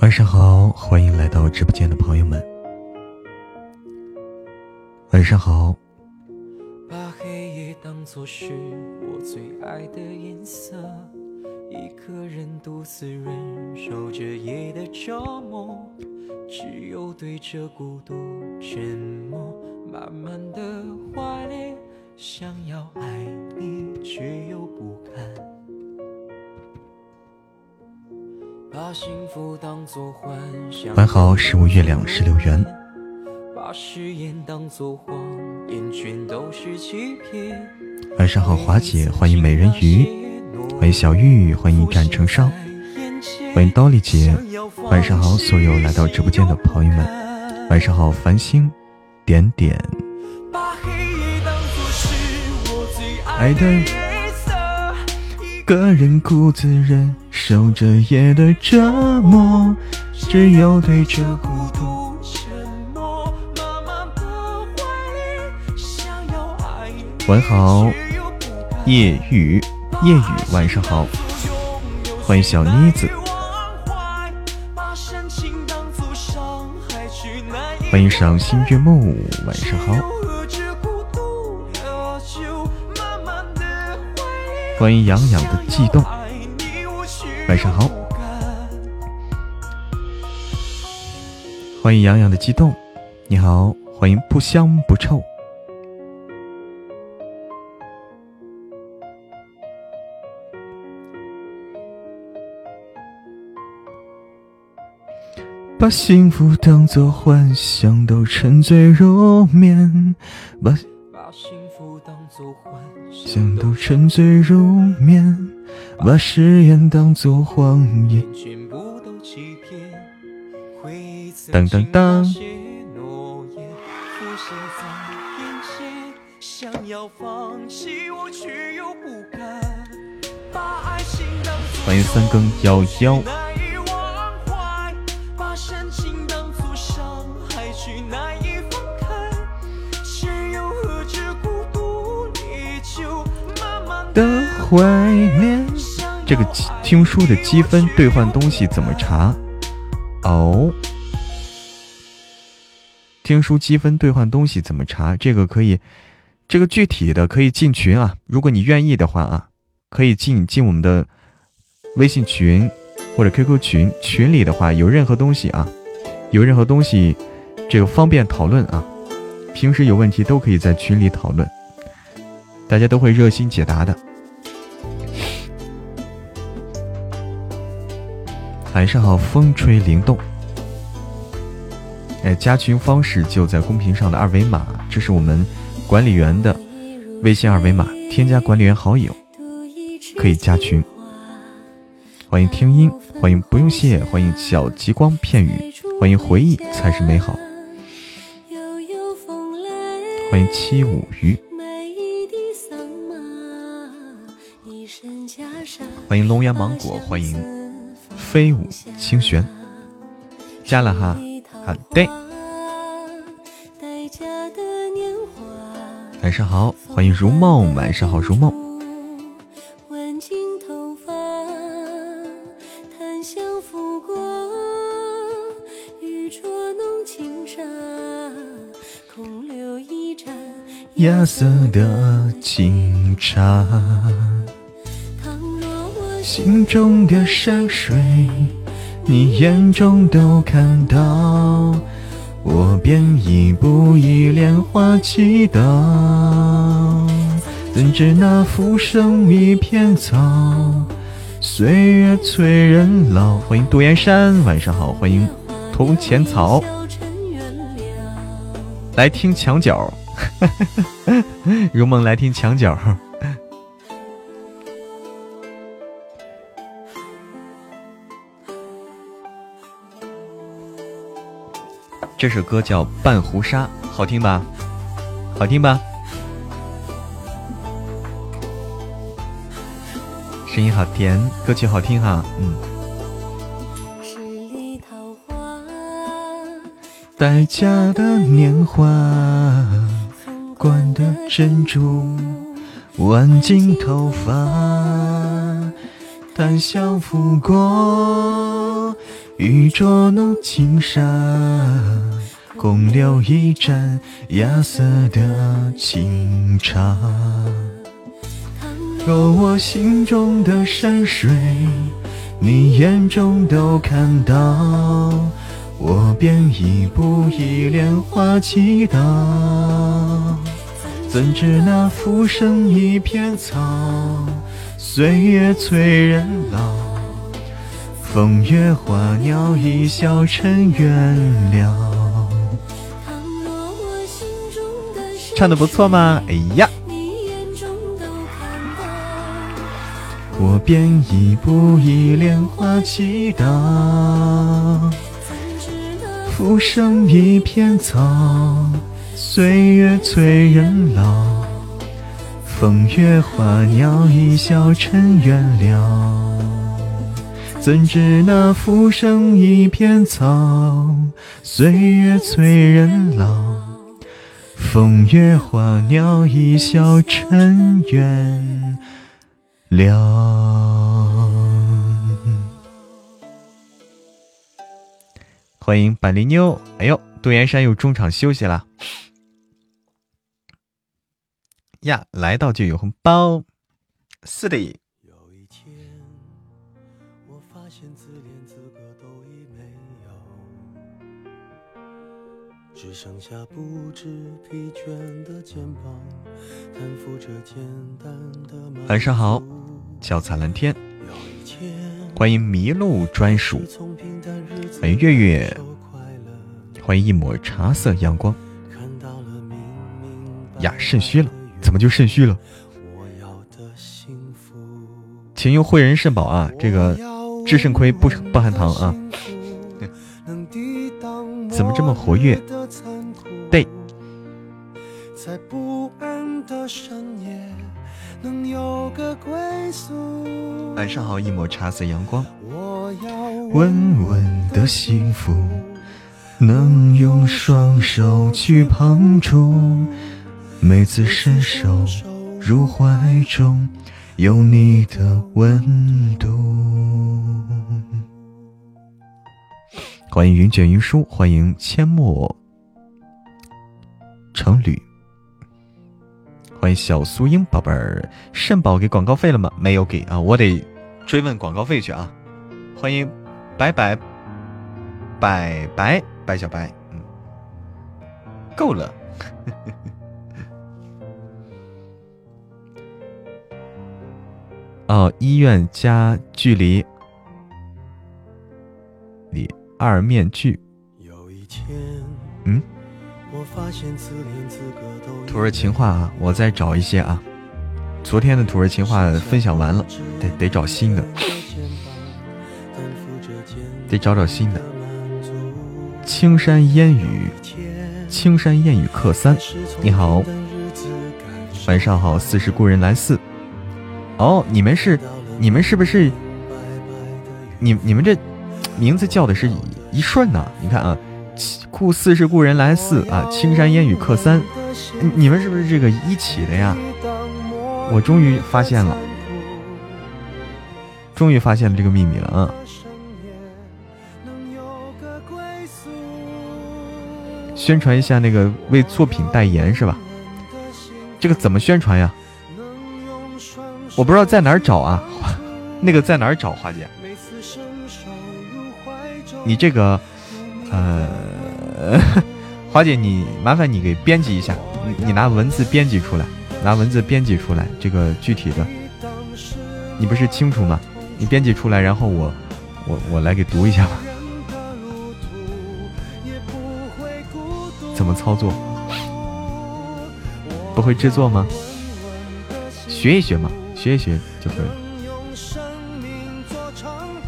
晚上好，欢迎来到直播间的朋友们。晚上好。把黑夜当作是我最爱的颜色，一个人独自忍受着夜的折磨，只有对着孤独沉默，慢慢的怀恋，想要爱你却又不敢。晚好，十五月亮十六圆。晚上好，华姐，欢迎美人鱼，欢迎小玉，欢迎战成伤，欢迎刀力姐。晚上好，所有来到直播间的朋友们。晚上好，繁星点点。爱的。个人孤自忍受着夜的折磨，只有对着孤独沉默。晚好，夜雨，夜雨，晚上好，欢迎小妮子，欢迎赏心悦目，晚上好。欢迎洋洋的悸动，晚上好。欢迎洋洋的激动，你好，欢迎不香不臭。把幸福当作幻想，都沉醉入眠。把想都沉醉入眠，把誓言当作谎言。当当当！欢迎三更幺幺。的怀念，这个听书的积分兑换东西怎么查？哦，听书积分兑换东西怎么查？这个可以，这个具体的可以进群啊。如果你愿意的话啊，可以进进我们的微信群或者 QQ 群。群里的话，有任何东西啊，有任何东西，这个方便讨论啊。平时有问题都可以在群里讨论，大家都会热心解答的。晚上好，风吹灵动。哎，加群方式就在公屏上的二维码，这是我们管理员的微信二维码，添加管理员好友可以加群。欢迎听音，欢迎不用谢，欢迎小极光片语，欢迎回忆才是美好。欢迎七五鱼，欢迎龙岩芒果，欢迎。飞舞清玄，加了哈，好的。晚上好，欢迎如梦，晚上好如梦。亚色的清茶。心中的山水，你眼中都看到，我便一步一莲花祈祷。怎知那浮生一片草，岁月催人老。欢迎杜岩山，晚上好。欢迎铜钱草，来听墙角，如梦来听墙角。这首歌叫《半壶纱》，好听吧？好听吧？声音好甜，歌曲好听哈，嗯。十里桃花待嫁的年华，冠的珍珠，挽进头发，谈笑拂过。玉镯弄金沙，共留一盏芽色的清茶。若我心中的山水，你眼中都看到，我便一步一莲花祈祷。怎知那浮生一片草，岁月催人老。风月花鸟一笑尘缘了。唱的不错吗？哎呀！我便一步一莲花祈祷。浮生一片草，岁月催人老。风月花鸟一笑尘缘了。怎知那浮生一片草，岁月催人老。风月花鸟一笑尘缘了。欢迎板栗妞，哎呦，杜岩山又中场休息了呀！来到就有红包，是的。只剩下不知疲倦的肩膀，担负着简单的晚上好，脚踩蓝天，欢迎迷路专属，欢迎月月，欢迎一抹茶色阳光。呀，肾虚了，怎么就肾虚了？请用汇仁肾宝啊，这个治肾亏不不含糖啊。怎么这么活跃？对。晚上好，一抹茶色阳光。稳稳的幸福，能用双手去碰触。每次伸手入怀中，有你的温度。欢迎云卷云舒，欢迎阡陌成旅，欢迎小苏英宝贝儿，肾宝给广告费了吗？没有给啊，我得追问广告费去啊。欢迎白白白白白小白，嗯，够了。哦，医院加距离。二面具，嗯，土味情话啊，我再找一些啊。昨天的土味情话分享完了，得得找新的，得找找新的。青山烟雨，青山烟雨客三，你好，晚上好，似是故人来四。哦，你们是，你们是不是？你你们这。名字叫的是一一顺呐，你看啊，故似是故人来似啊，青山烟雨客三，你们是不是这个一起的呀？我终于发现了，终于发现了这个秘密了啊！宣传一下那个为作品代言是吧？这个怎么宣传呀？我不知道在哪儿找啊，那个在哪儿找，花姐？你这个，呃，华姐，你麻烦你给编辑一下，你你拿文字编辑出来，拿文字编辑出来这个具体的，你不是清楚吗？你编辑出来，然后我我我来给读一下吧。怎么操作？不会制作吗？学一学嘛，学一学就会。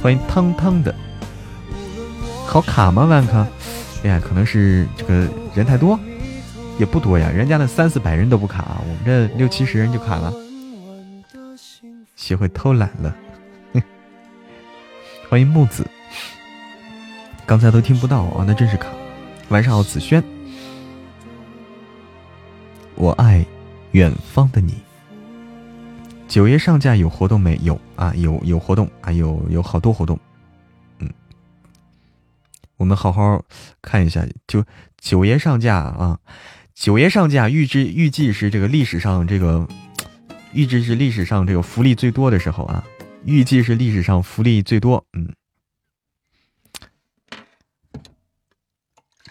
欢迎汤汤的。好卡吗？万科，哎呀，可能是这个人太多，也不多呀。人家那三四百人都不卡，我们这六七十人就卡了。学会偷懒了，欢迎木子。刚才都听不到啊，那真是卡。晚上好，子轩。我爱远方的你。九月上架有活动没有啊？有有活动啊，有有好多活动。我们好好看一下，就九爷上架啊，九爷上架，预知预计是这个历史上这个，预计是历史上这个福利最多的时候啊，预计是历史上福利最多，嗯，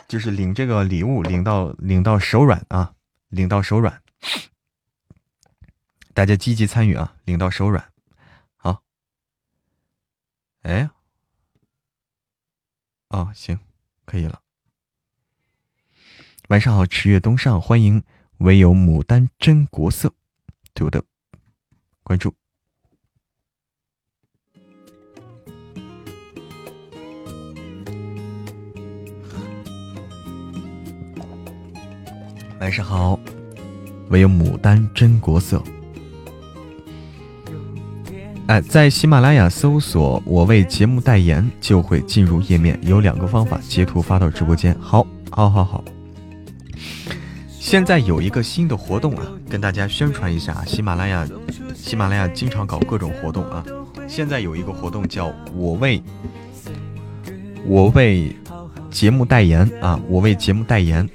就是领这个礼物，领到领到手软啊，领到手软，大家积极参与啊，领到手软，好，哎。哦，行，可以了。晚上好，池月东上，欢迎唯有牡丹真国色，对我的关注。晚上好，唯有牡丹真国色。哎，在喜马拉雅搜索“我为节目代言”就会进入页面，有两个方法：截图发到直播间。好，好，好，好。现在有一个新的活动啊，跟大家宣传一下。喜马拉雅，喜马拉雅经常搞各种活动啊。现在有一个活动叫“我为我为节目代言”啊，“我为节目代言”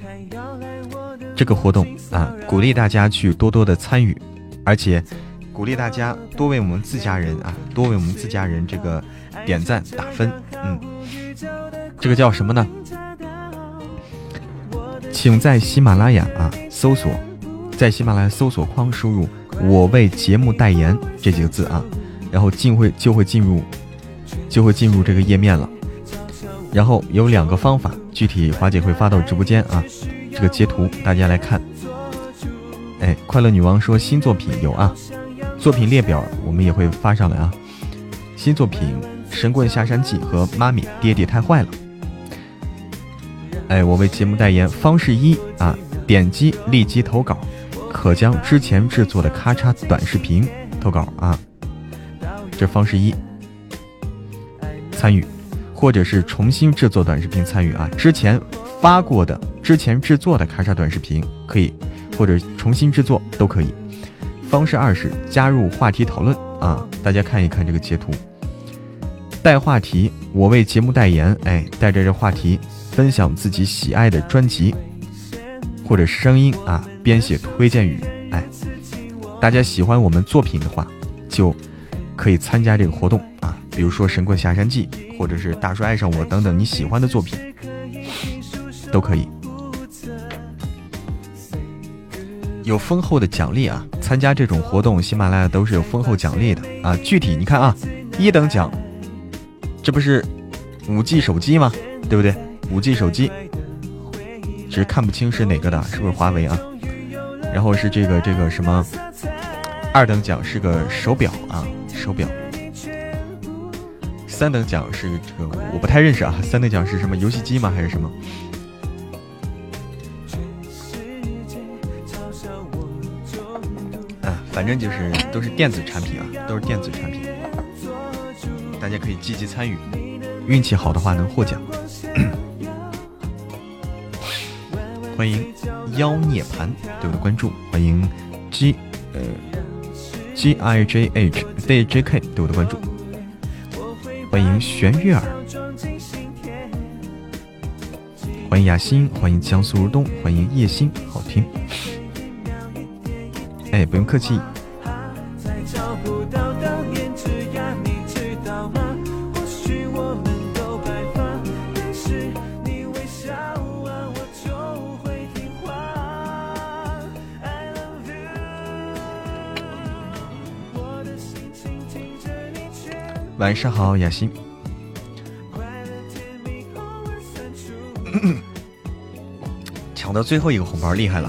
这个活动啊，鼓励大家去多多的参与，而且。鼓励大家多为我们自家人啊，多为我们自家人这个点赞打分，嗯，这个叫什么呢？请在喜马拉雅啊搜索，在喜马拉雅搜索框输入“我为节目代言”这几个字啊，然后进会就会进入就会进入这个页面了。然后有两个方法，具体华姐会发到直播间啊，这个截图大家来看。哎，快乐女王说新作品有啊。作品列表我们也会发上来啊！新作品《神棍下山记》和《妈咪爹爹太坏了》。哎，我为节目代言方式一啊，点击立即投稿，可将之前制作的咔嚓短视频投稿啊。这方式一，参与，或者是重新制作短视频参与啊。之前发过的、之前制作的咔嚓短视频可以，或者重新制作都可以。方式二是加入话题讨论啊，大家看一看这个截图，带话题，我为节目代言，哎，带着这话题分享自己喜爱的专辑或者声音啊，编写推荐语，哎，大家喜欢我们作品的话，就可以参加这个活动啊，比如说《神棍下山记》或者是《大叔爱上我》等等你喜欢的作品都可以。有丰厚的奖励啊！参加这种活动，喜马拉雅都是有丰厚奖励的啊。具体你看啊，一等奖，这不是五 G 手机吗？对不对？五 G 手机，只是看不清是哪个的，是不是华为啊？然后是这个这个什么，二等奖是个手表啊，手表。三等奖是这个我不太认识啊，三等奖是什么？游戏机吗？还是什么？反正就是都是电子产品啊，都是电子产品，大家可以积极参与，运气好的话能获奖。欢迎妖涅盘对我的关注，欢迎 G 呃 G I J H D J K 对我的关注，欢迎玄月儿，欢迎雅欣，欢迎江苏如东，欢迎叶心，好听。哎，不用客气。晚上好，雅欣。抢到最后一个红包，厉害了。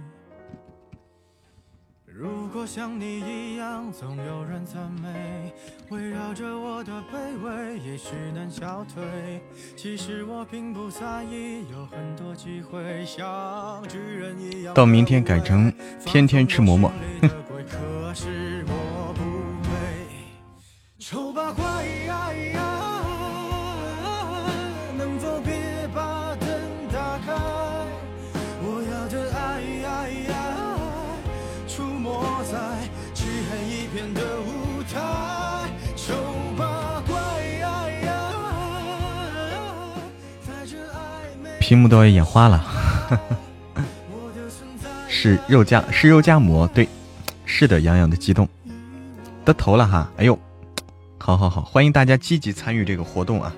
如果像你一样，总有人赞美，围绕着我的卑微，也许能消退。其实我并不在意，有很多机会像巨人一样。到明天改成天天吃馍馍。丑八怪。屏幕都要眼花了，是肉夹是肉夹馍，对，是的，洋洋的激动，得头了哈，哎呦，好好好，欢迎大家积极参与这个活动啊，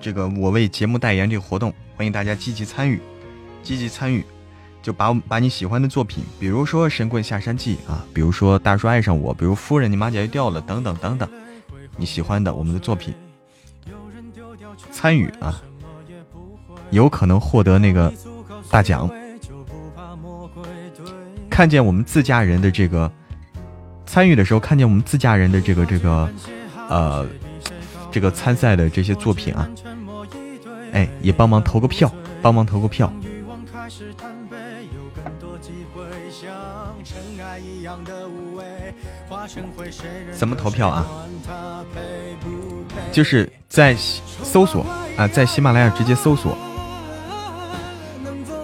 这个我为节目代言这个活动，欢迎大家积极参与，积极参与，就把把你喜欢的作品，比如说《神棍下山记》啊，比如说《大叔爱上我》，比如《夫人你马甲又掉了》等等等等，你喜欢的我们的作品，参与啊。有可能获得那个大奖。看见我们自家人的这个参与的时候，看见我们自家人的这个这个呃这个参赛的这些作品啊，哎，也帮忙投个票，帮忙投个票。怎么投票啊？就是在搜索啊，在喜马拉雅直接搜索。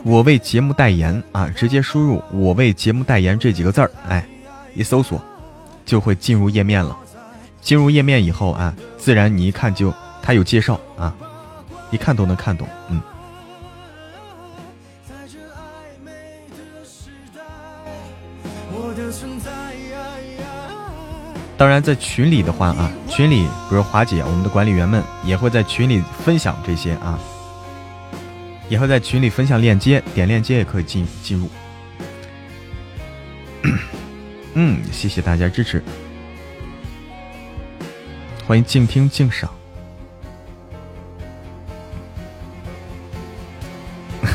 我为节目代言啊！直接输入“我为节目代言”这几个字儿，哎，一搜索就会进入页面了。进入页面以后啊，自然你一看就它有介绍啊，一看都能看懂。嗯。当然，在群里的话啊，群里比如华姐，我们的管理员们也会在群里分享这些啊。以后在群里分享链接，点链接也可以进进入。嗯，谢谢大家支持，欢迎静听静赏。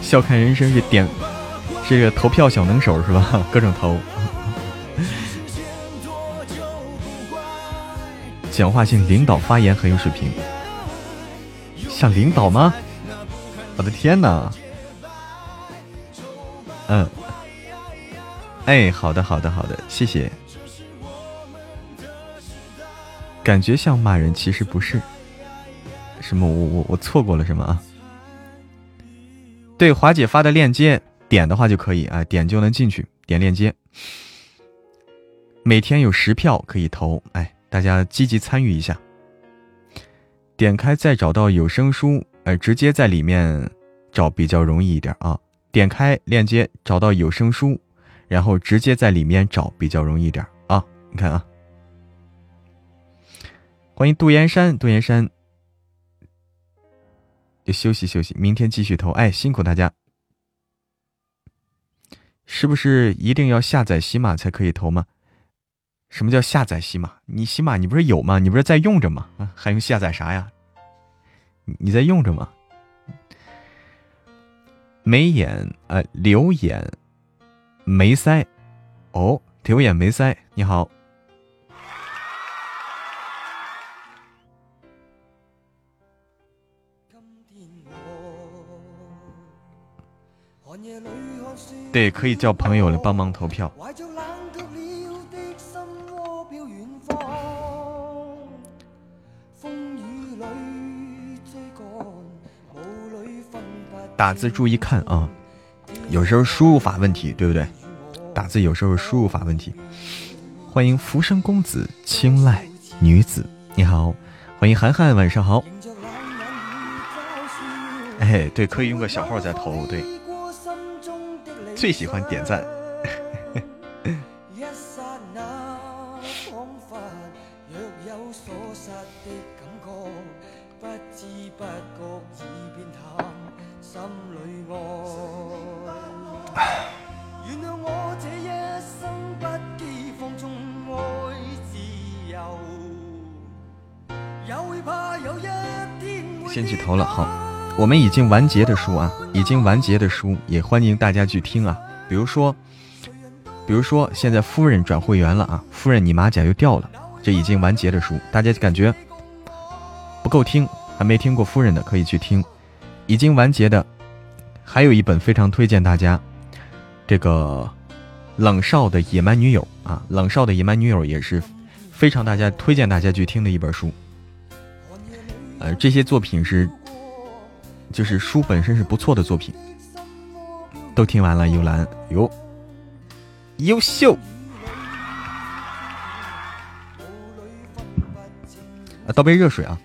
笑看人生是点，是个投票小能手是吧？各种投。讲话性领导发言很有水平，像领导吗？我的天哪！嗯，哎，好的，好的，好的，谢谢。感觉像骂人，其实不是。什么？我我我错过了什么啊？对，华姐发的链接，点的话就可以啊，点就能进去，点链接。每天有十票可以投，哎，大家积极参与一下。点开再找到有声书。哎，直接在里面找比较容易一点啊！点开链接找到有声书，然后直接在里面找比较容易一点啊！你看啊，欢迎杜岩山，杜岩山，休息休息，明天继续投。哎，辛苦大家！是不是一定要下载喜马才可以投吗？什么叫下载喜马？你喜马你不是有吗？你不是在用着吗？啊，还用下载啥呀？你在用着吗？眉眼呃，流眼眉腮哦，流眼眉腮，你好。对，可以叫朋友来帮忙投票。打字注意看啊，有时候输入法问题，对不对？打字有时候输入法问题。欢迎浮生公子，青睐女子，你好，欢迎涵涵，晚上好。哎，对，可以用个小号在投，对。最喜欢点赞。先起头了，好，我们已经完结的书啊，已经完结的书也欢迎大家去听啊。比如说，比如说现在夫人转会员了啊，夫人你马甲又掉了，这已经完结的书，大家感觉不够听，还没听过夫人的可以去听。已经完结的，还有一本非常推荐大家，这个冷少的野蛮女友啊，冷少的野蛮女友也是非常大家推荐大家去听的一本书。呃，这些作品是，就是书本身是不错的作品，都听完了。幽兰，哟，优秀！啊，倒杯热水啊。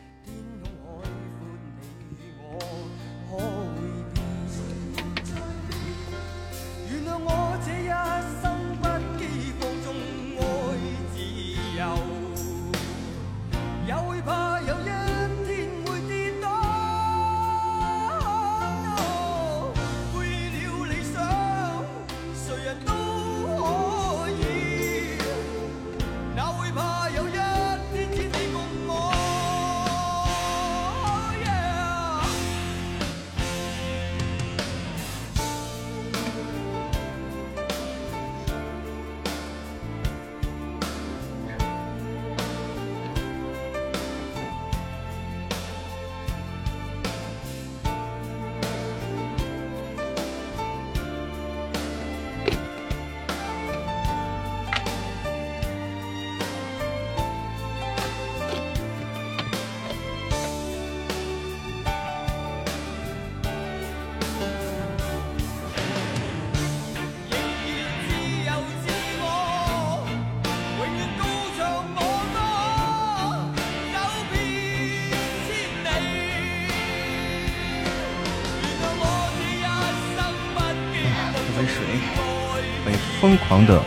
疯狂的，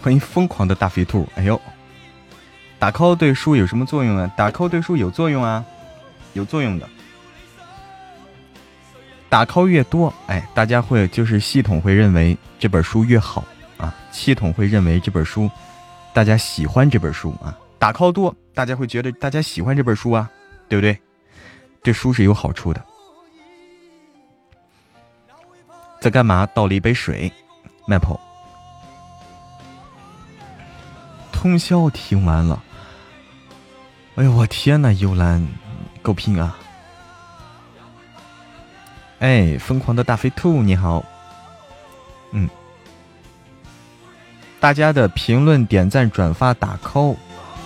欢迎疯狂的大肥兔！哎呦，打 call 对书有什么作用啊？打 call 对书有作用啊，有作用的。打 call 越多，哎，大家会就是系统会认为这本书越好啊，系统会认为这本书大家喜欢这本书啊。打 call 多，大家会觉得大家喜欢这本书啊，对不对？这书是有好处的。在干嘛？倒了一杯水。Maple，通宵听完了。哎呦我天呐，幽兰，够拼啊！哎，疯狂的大飞兔你好，嗯，大家的评论、点赞、转发、打 call，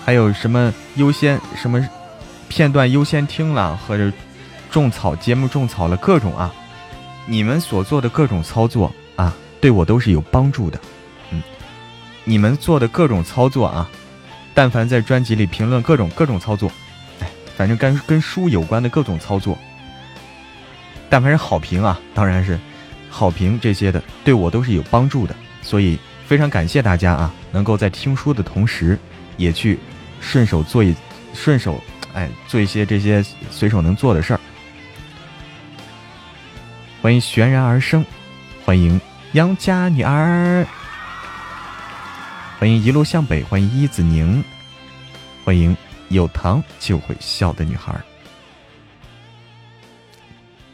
还有什么优先什么片段优先听了，或者种草节目种草了各种啊，你们所做的各种操作。对我都是有帮助的，嗯，你们做的各种操作啊，但凡在专辑里评论各种各种操作，哎，反正跟跟书有关的各种操作，但凡是好评啊，当然是好评这些的，对我都是有帮助的，所以非常感谢大家啊，能够在听书的同时，也去顺手做一顺手哎做一些这些随手能做的事儿。欢迎悬然而生，欢迎。杨家女儿，欢迎一路向北，欢迎一子宁，欢迎有糖就会笑的女孩。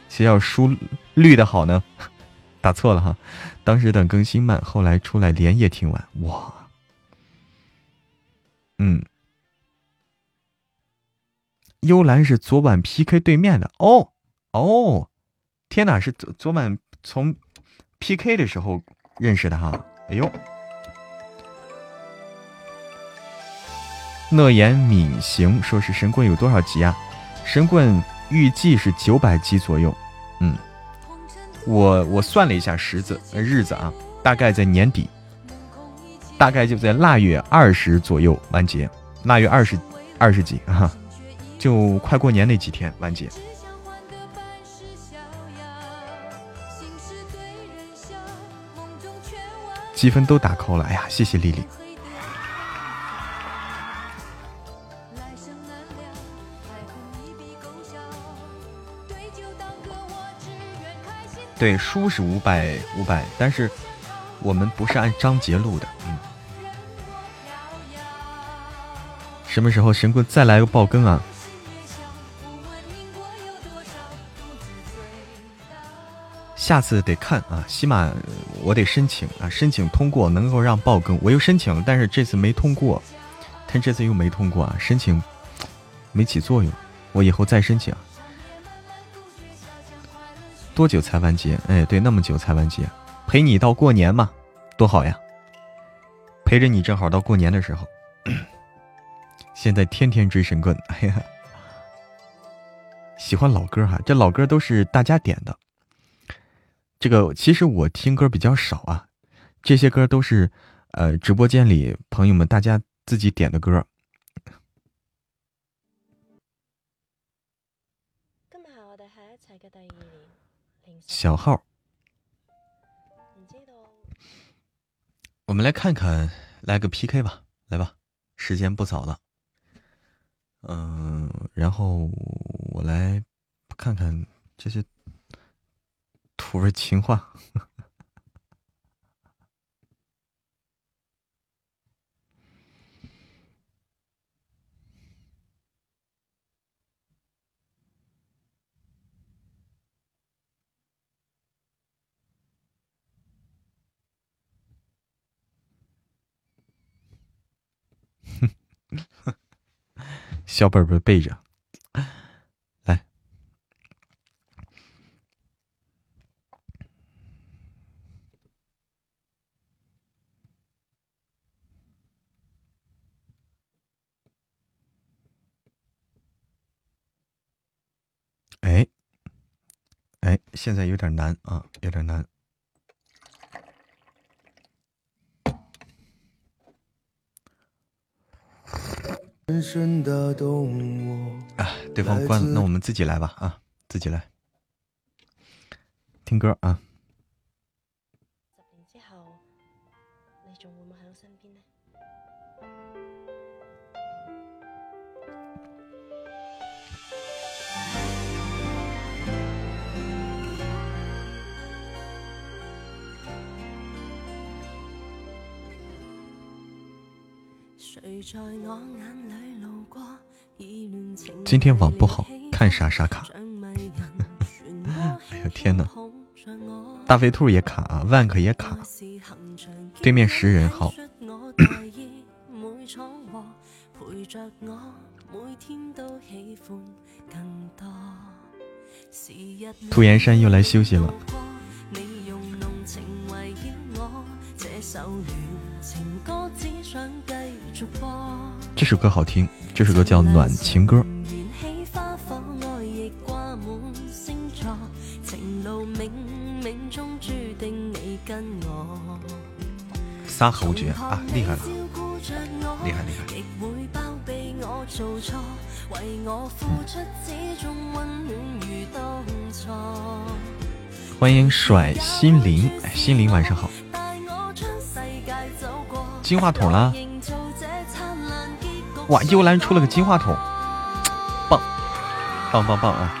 谁要书绿的好呢？打错了哈，当时等更新慢，后来出来连夜听完，哇，嗯，幽兰是昨晚 PK 对面的哦哦，天哪，是昨昨晚从。P K 的时候认识的哈，哎呦，乐言敏行说是神棍有多少级啊？神棍预计是九百级左右，嗯，我我算了一下时子日子啊，大概在年底，大概就在腊月二十左右完结，腊月二十二十几哈，就快过年那几天完结。积分都打扣了，哎呀，谢谢丽丽。对，书是五百五百，但是我们不是按章节录的，嗯。什么时候神棍再来个爆更啊？下次得看啊，起码我得申请啊，申请通过能够让爆更。我又申请了，但是这次没通过，但这次又没通过啊，申请没起作用。我以后再申请。多久才完结？哎，对，那么久才完结，陪你到过年嘛，多好呀！陪着你正好到过年的时候。现在天天追神棍，哎呀，喜欢老歌哈，这老歌都是大家点的。这个其实我听歌比较少啊，这些歌都是呃直播间里朋友们大家自己点的歌。小号，我们来看看，来个 PK 吧，来吧，时间不早了。嗯，然后我来看看这些。土味情话。小本本背着。哎，哎，现在有点难啊，有点难。啊，对方关了，那我们自己来吧啊，自己来，听歌啊。今天网不好，看啥啥卡。哎呀天哪！大肥兔也卡啊，万克也卡。对面十人好。涂 岩山又来休息了。这首歌好听，这首歌叫《暖情歌》。仨侯爵啊，厉害了，厉害厉害！欢迎甩心灵，心灵晚上好。金话筒了，哇！幽兰出了个金话筒，棒，棒棒棒啊！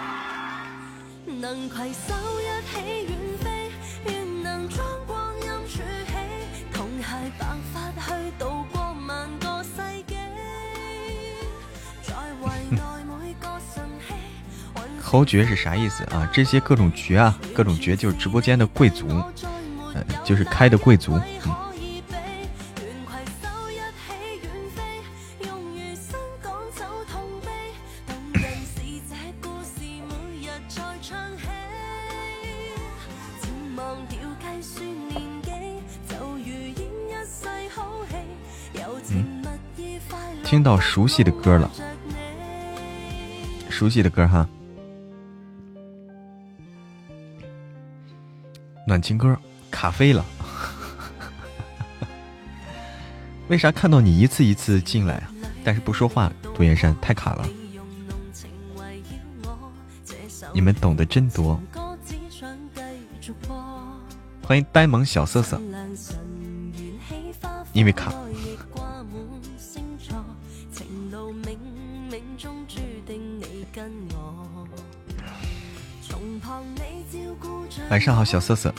侯爵是啥意思啊？这些各种爵啊，各种爵就是直播间的贵族，呃，就是开的贵族，嗯。听到熟悉的歌了，熟悉的歌哈，暖情歌卡飞了，为啥看到你一次一次进来？但是不说话，杜岩山太卡了，你们懂得真多，欢迎呆萌小瑟瑟，因为卡。晚上好，小瑟瑟。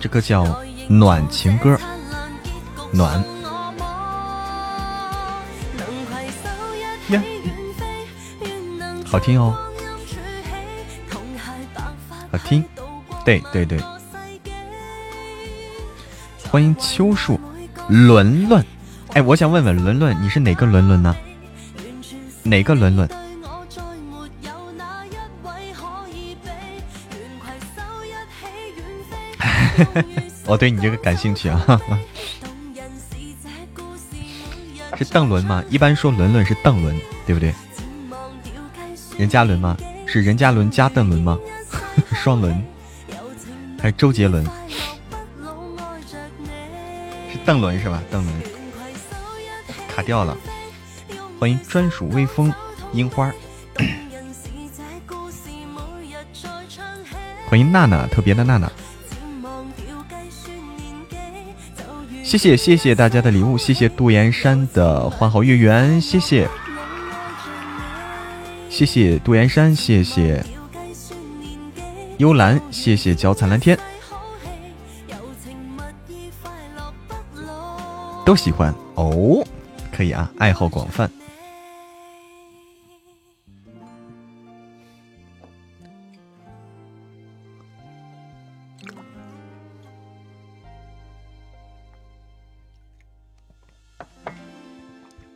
这歌叫暖情歌，暖。呀，好听哦，好听，对对对。欢迎秋树，伦伦。哎，我想问问伦伦，你是哪个伦伦呢？哪个伦伦？我对你这个感兴趣啊！是邓伦吗？一般说伦伦是邓伦，对不对？任嘉伦吗？是任嘉伦加邓伦吗？双伦还是周杰伦？是邓伦是吧？邓伦卡掉了。欢迎专属微风樱花。欢迎娜娜，特别的娜娜。谢谢谢谢大家的礼物，谢谢杜岩山的花好月圆，谢谢，谢谢杜岩山，谢谢幽兰，谢谢脚踩蓝天，都喜欢哦，可以啊，爱好广泛。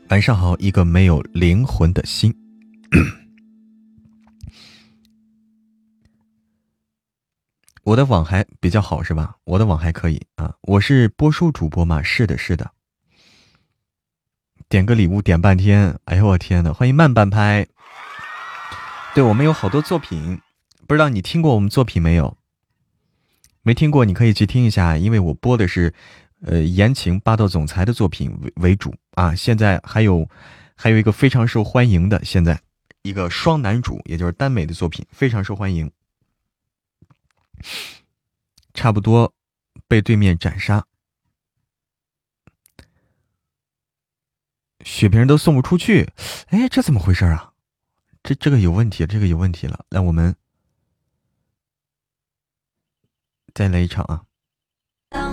晚上好，一个没有灵魂的心。我的网还比较好是吧？我的网还可以啊。我是播书主播嘛？是的，是的。点个礼物点半天，哎呦我天呐！欢迎慢半拍。对我们有好多作品，不知道你听过我们作品没有？没听过，你可以去听一下，因为我播的是。呃，言情霸道总裁的作品为为主啊，现在还有还有一个非常受欢迎的，现在一个双男主，也就是耽美的作品，非常受欢迎，差不多被对面斩杀，血瓶都送不出去，哎，这怎么回事啊？这这个有问题，这个有问题了，来，我们再来一场啊。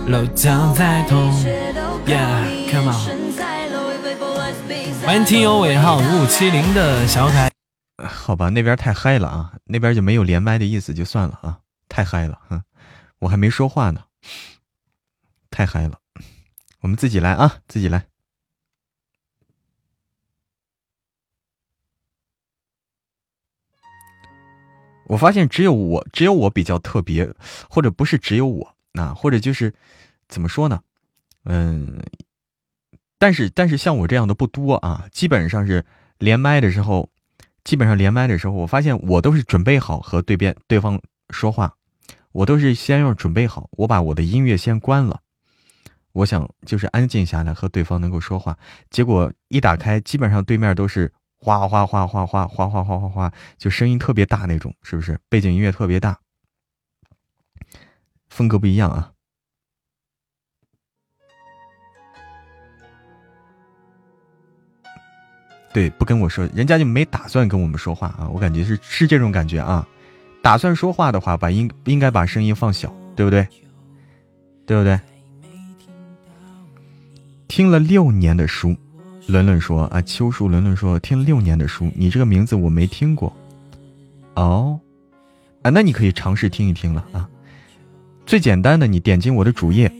楼将在痛，Yeah，Come on！欢迎听友尾号五五七零的小凯。好吧，那边太嗨了啊，那边就没有连麦的意思，就算了啊，太嗨了，哼，我还没说话呢，太嗨了，我们自己来啊，自己来。我发现只有我，只有我比较特别，或者不是只有我。那或者就是怎么说呢？嗯，但是但是像我这样的不多啊，基本上是连麦的时候，基本上连麦的时候，我发现我都是准备好和对边对方说话，我都是先要准备好，我把我的音乐先关了，我想就是安静下来和对方能够说话。结果一打开，基本上对面都是哗哗哗哗哗哗哗哗哗哗，就声音特别大那种，是不是？背景音乐特别大。风格不一样啊！对，不跟我说，人家就没打算跟我们说话啊！我感觉是是这种感觉啊！打算说话的话，把应应该把声音放小，对不对？对不对？听了六年的书，伦伦说啊，秋树伦伦说听六年的书，你这个名字我没听过哦，啊，那你可以尝试听一听了啊。最简单的，你点进我的主页，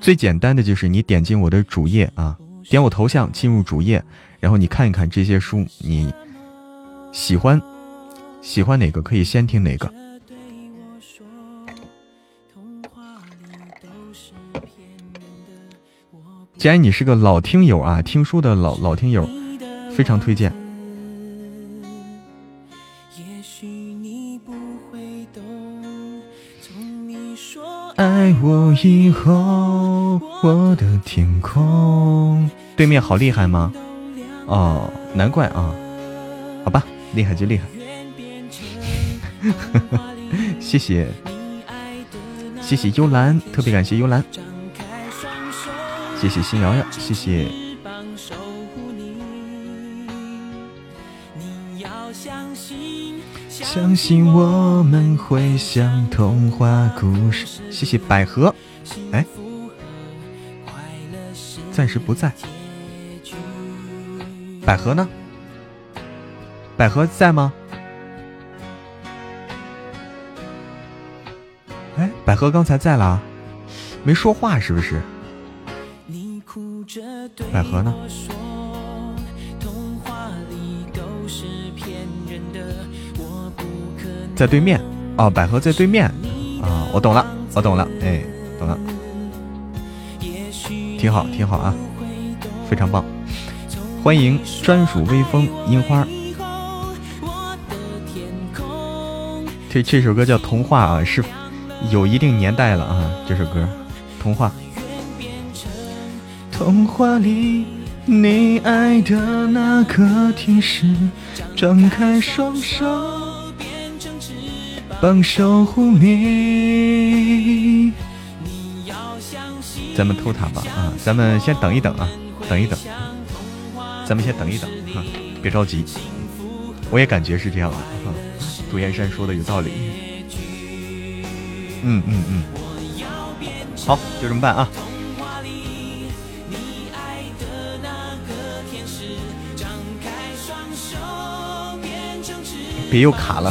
最简单的就是你点进我的主页啊，点我头像进入主页，然后你看一看这些书，你喜欢喜欢哪个可以先听哪个。既然你是个老听友啊，听书的老老听友，非常推荐。爱我以后，我的天空。对面好厉害吗？哦，难怪啊。好吧，厉害就厉害。谢谢，谢谢幽兰，特别感谢幽兰。谢谢新瑶瑶，谢谢。相信我们会像童话故事。谢谢百合，哎，暂时不在。百合呢？百合在吗？哎，百合刚才在了，没说话是不是？百合呢？在对面哦，百合在对面啊，我懂了，我懂了，哎，懂了，挺好，挺好啊，非常棒，欢迎专属微风樱花。这这首歌叫《童话》啊，是有一定年代了啊，这首歌《童话》。童话里你爱的那个天使，张开双手。帮守护你。咱们偷塔吧啊！咱们先等一等啊，等一等。咱们先等一等啊，别着急。我也感觉是这样的啊。杜岩山说的有道理。嗯嗯嗯。好，就这么办啊。别又卡了。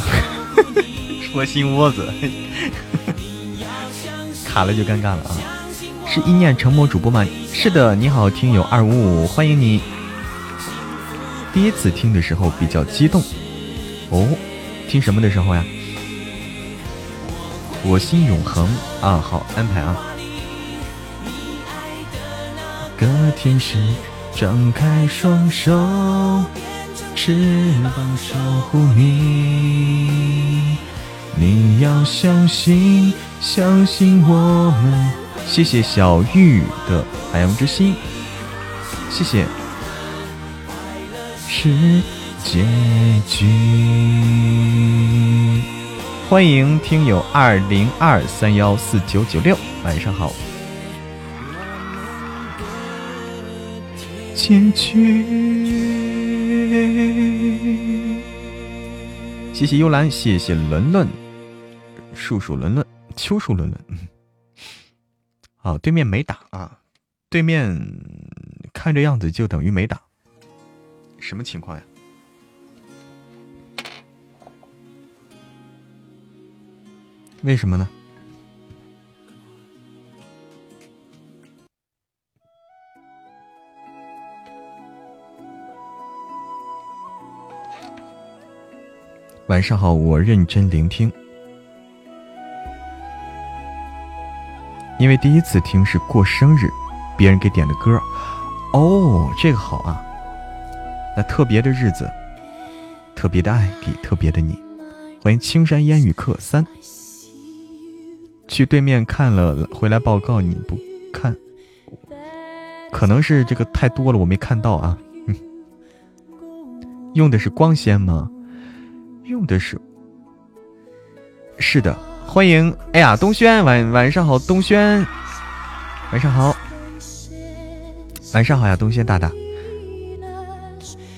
戳心窝子，卡了就尴尬了啊！是一念成魔主播吗？是的，你好，听友二五五，欢迎你。第一次听的时候比较激动哦，听什么的时候呀？我心永恒啊，好安排啊。个天使张开双手，翅膀守护你。你要相信，相信我们。谢谢小玉的海洋之心，谢谢。是结局。欢迎听友二零二三幺四九九六，晚上好。结局。谢谢幽兰，谢谢伦伦。树树伦伦，秋树伦伦。好，对面没打啊，对面看这样子就等于没打，什么情况呀？为什么呢？晚上好，我认真聆听。因为第一次听是过生日，别人给点的歌，哦，这个好啊。那特别的日子，特别的爱给特别的你。欢迎青山烟雨客三，去对面看了，回来报告你不看，可能是这个太多了，我没看到啊。用的是光纤吗？用的是，是的。欢迎，哎呀，东轩晚晚上好，东轩晚上好，晚上好呀，东轩大大，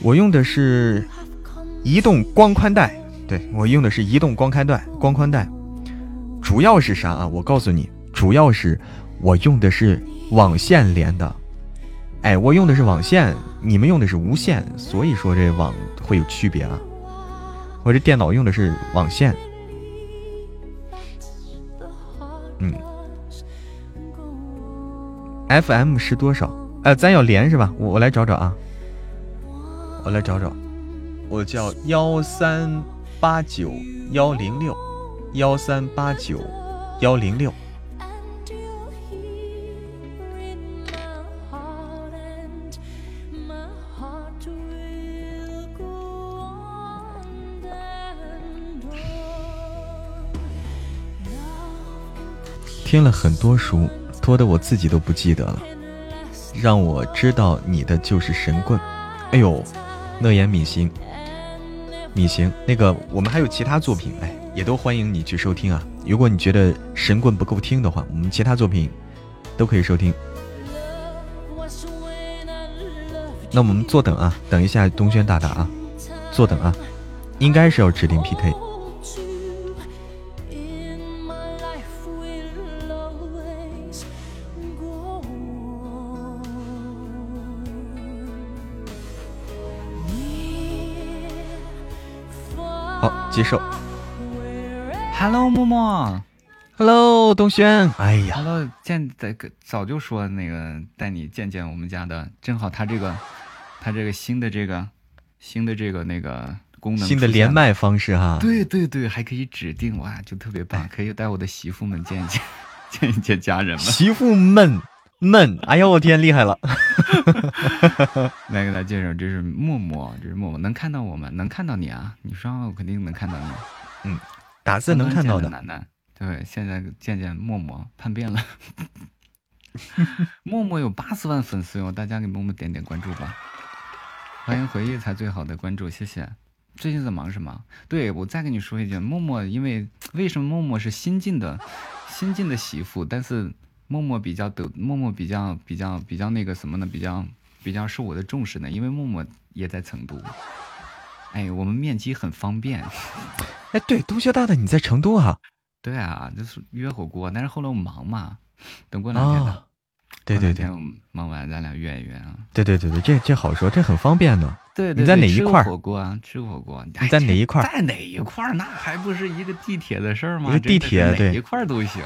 我用的是移动光宽带，对我用的是移动光开带光宽带，主要是啥啊？我告诉你，主要是我用的是网线连的，哎，我用的是网线，你们用的是无线，所以说这网会有区别啊。我这电脑用的是网线。嗯，FM 是多少？哎，咱要连是吧？我我来找找啊，我来找找，我叫幺三八九幺零六幺三八九幺零六。听了很多书，多的我自己都不记得了。让我知道你的就是神棍。哎呦，乐言米行，米行，那个我们还有其他作品，哎，也都欢迎你去收听啊。如果你觉得神棍不够听的话，我们其他作品都可以收听。那我们坐等啊，等一下东轩大大啊，坐等啊。应该是要指定 PK 配。好，接受。Hello，默默。Hello，东轩。哎呀，Hello，见在早就说那个带你见见我们家的，正好他这个，他这个新的这个，新的这个那个功能，新的连麦方式哈。对对对，还可以指定哇，就特别棒，可以带我的媳妇们见一见，见一见家人们。媳妇们。闷，哎呦我天，厉害了！来给大家介绍，这是默默，这是默默，能看到我吗，能看到你啊！你说我肯定能看到你。嗯，打字能看到的。楠楠，对，现在见见默默，叛变了。默默有八十万粉丝哟，大家给默默点点关注吧。欢迎回忆才最好的关注，谢谢。最近在忙什么？对我再跟你说一句，默默，因为为什么默默是新晋的，新晋的媳妇，但是。默默比较得，默默比较比较比较那个什么呢？比较比较受我的重视呢，因为默默也在成都。哎，我们面基很方便。哎，对，东学大的你在成都啊？对啊，就是约火锅，但是后来我忙嘛，等过两天的。对对对，忙完咱俩约一约啊。对对对对，这这好说，这很方便的。对，你在哪一块？火锅啊，吃火锅。你在哪一块？在哪一块？那还不是一个地铁的事儿吗？一个地铁，对，哪一块都行。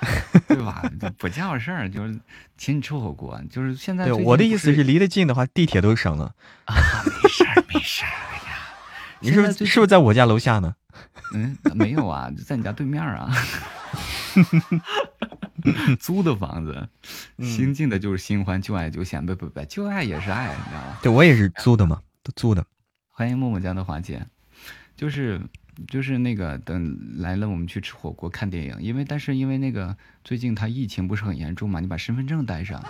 对吧？不叫事儿，就是请你吃火锅。就是现在，我的意思是，离得近的话，地铁都省了。啊，没事儿，没事儿。哎呀，你是不是是不是在我家楼下呢？嗯，没有啊，就在你家对面啊。租的房子，新进的就是新欢，旧爱就嫌，不不不，旧爱也是爱，你知道吗？对我也是租的嘛，都租的。欢迎默默家的华姐，就是。就是那个等来了，我们去吃火锅、看电影。因为但是因为那个最近他疫情不是很严重嘛，你把身份证带上。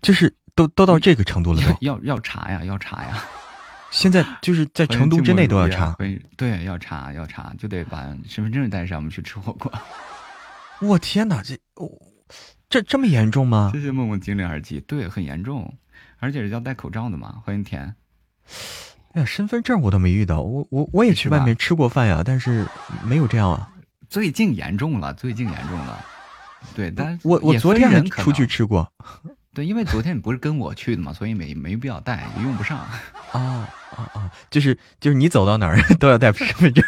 就是都都到这个程度了要要查呀，要查呀。现在就是在成都之内都要查。对，要查要查，就得把身份证带上，我们去吃火锅。我天哪，这这这么严重吗？谢谢梦梦精灵耳机，对，很严重，而且是要戴口罩的嘛。欢迎甜。哎呀，身份证我都没遇到，我我我也去外面吃过饭呀，但是没有这样啊。最近严重了，最近严重了。对，但我我昨天还出去吃过。对，因为昨天你不是跟我去的嘛，所以没没必要带，也用不上。哦哦哦，就是就是你走到哪儿 都要带身份证。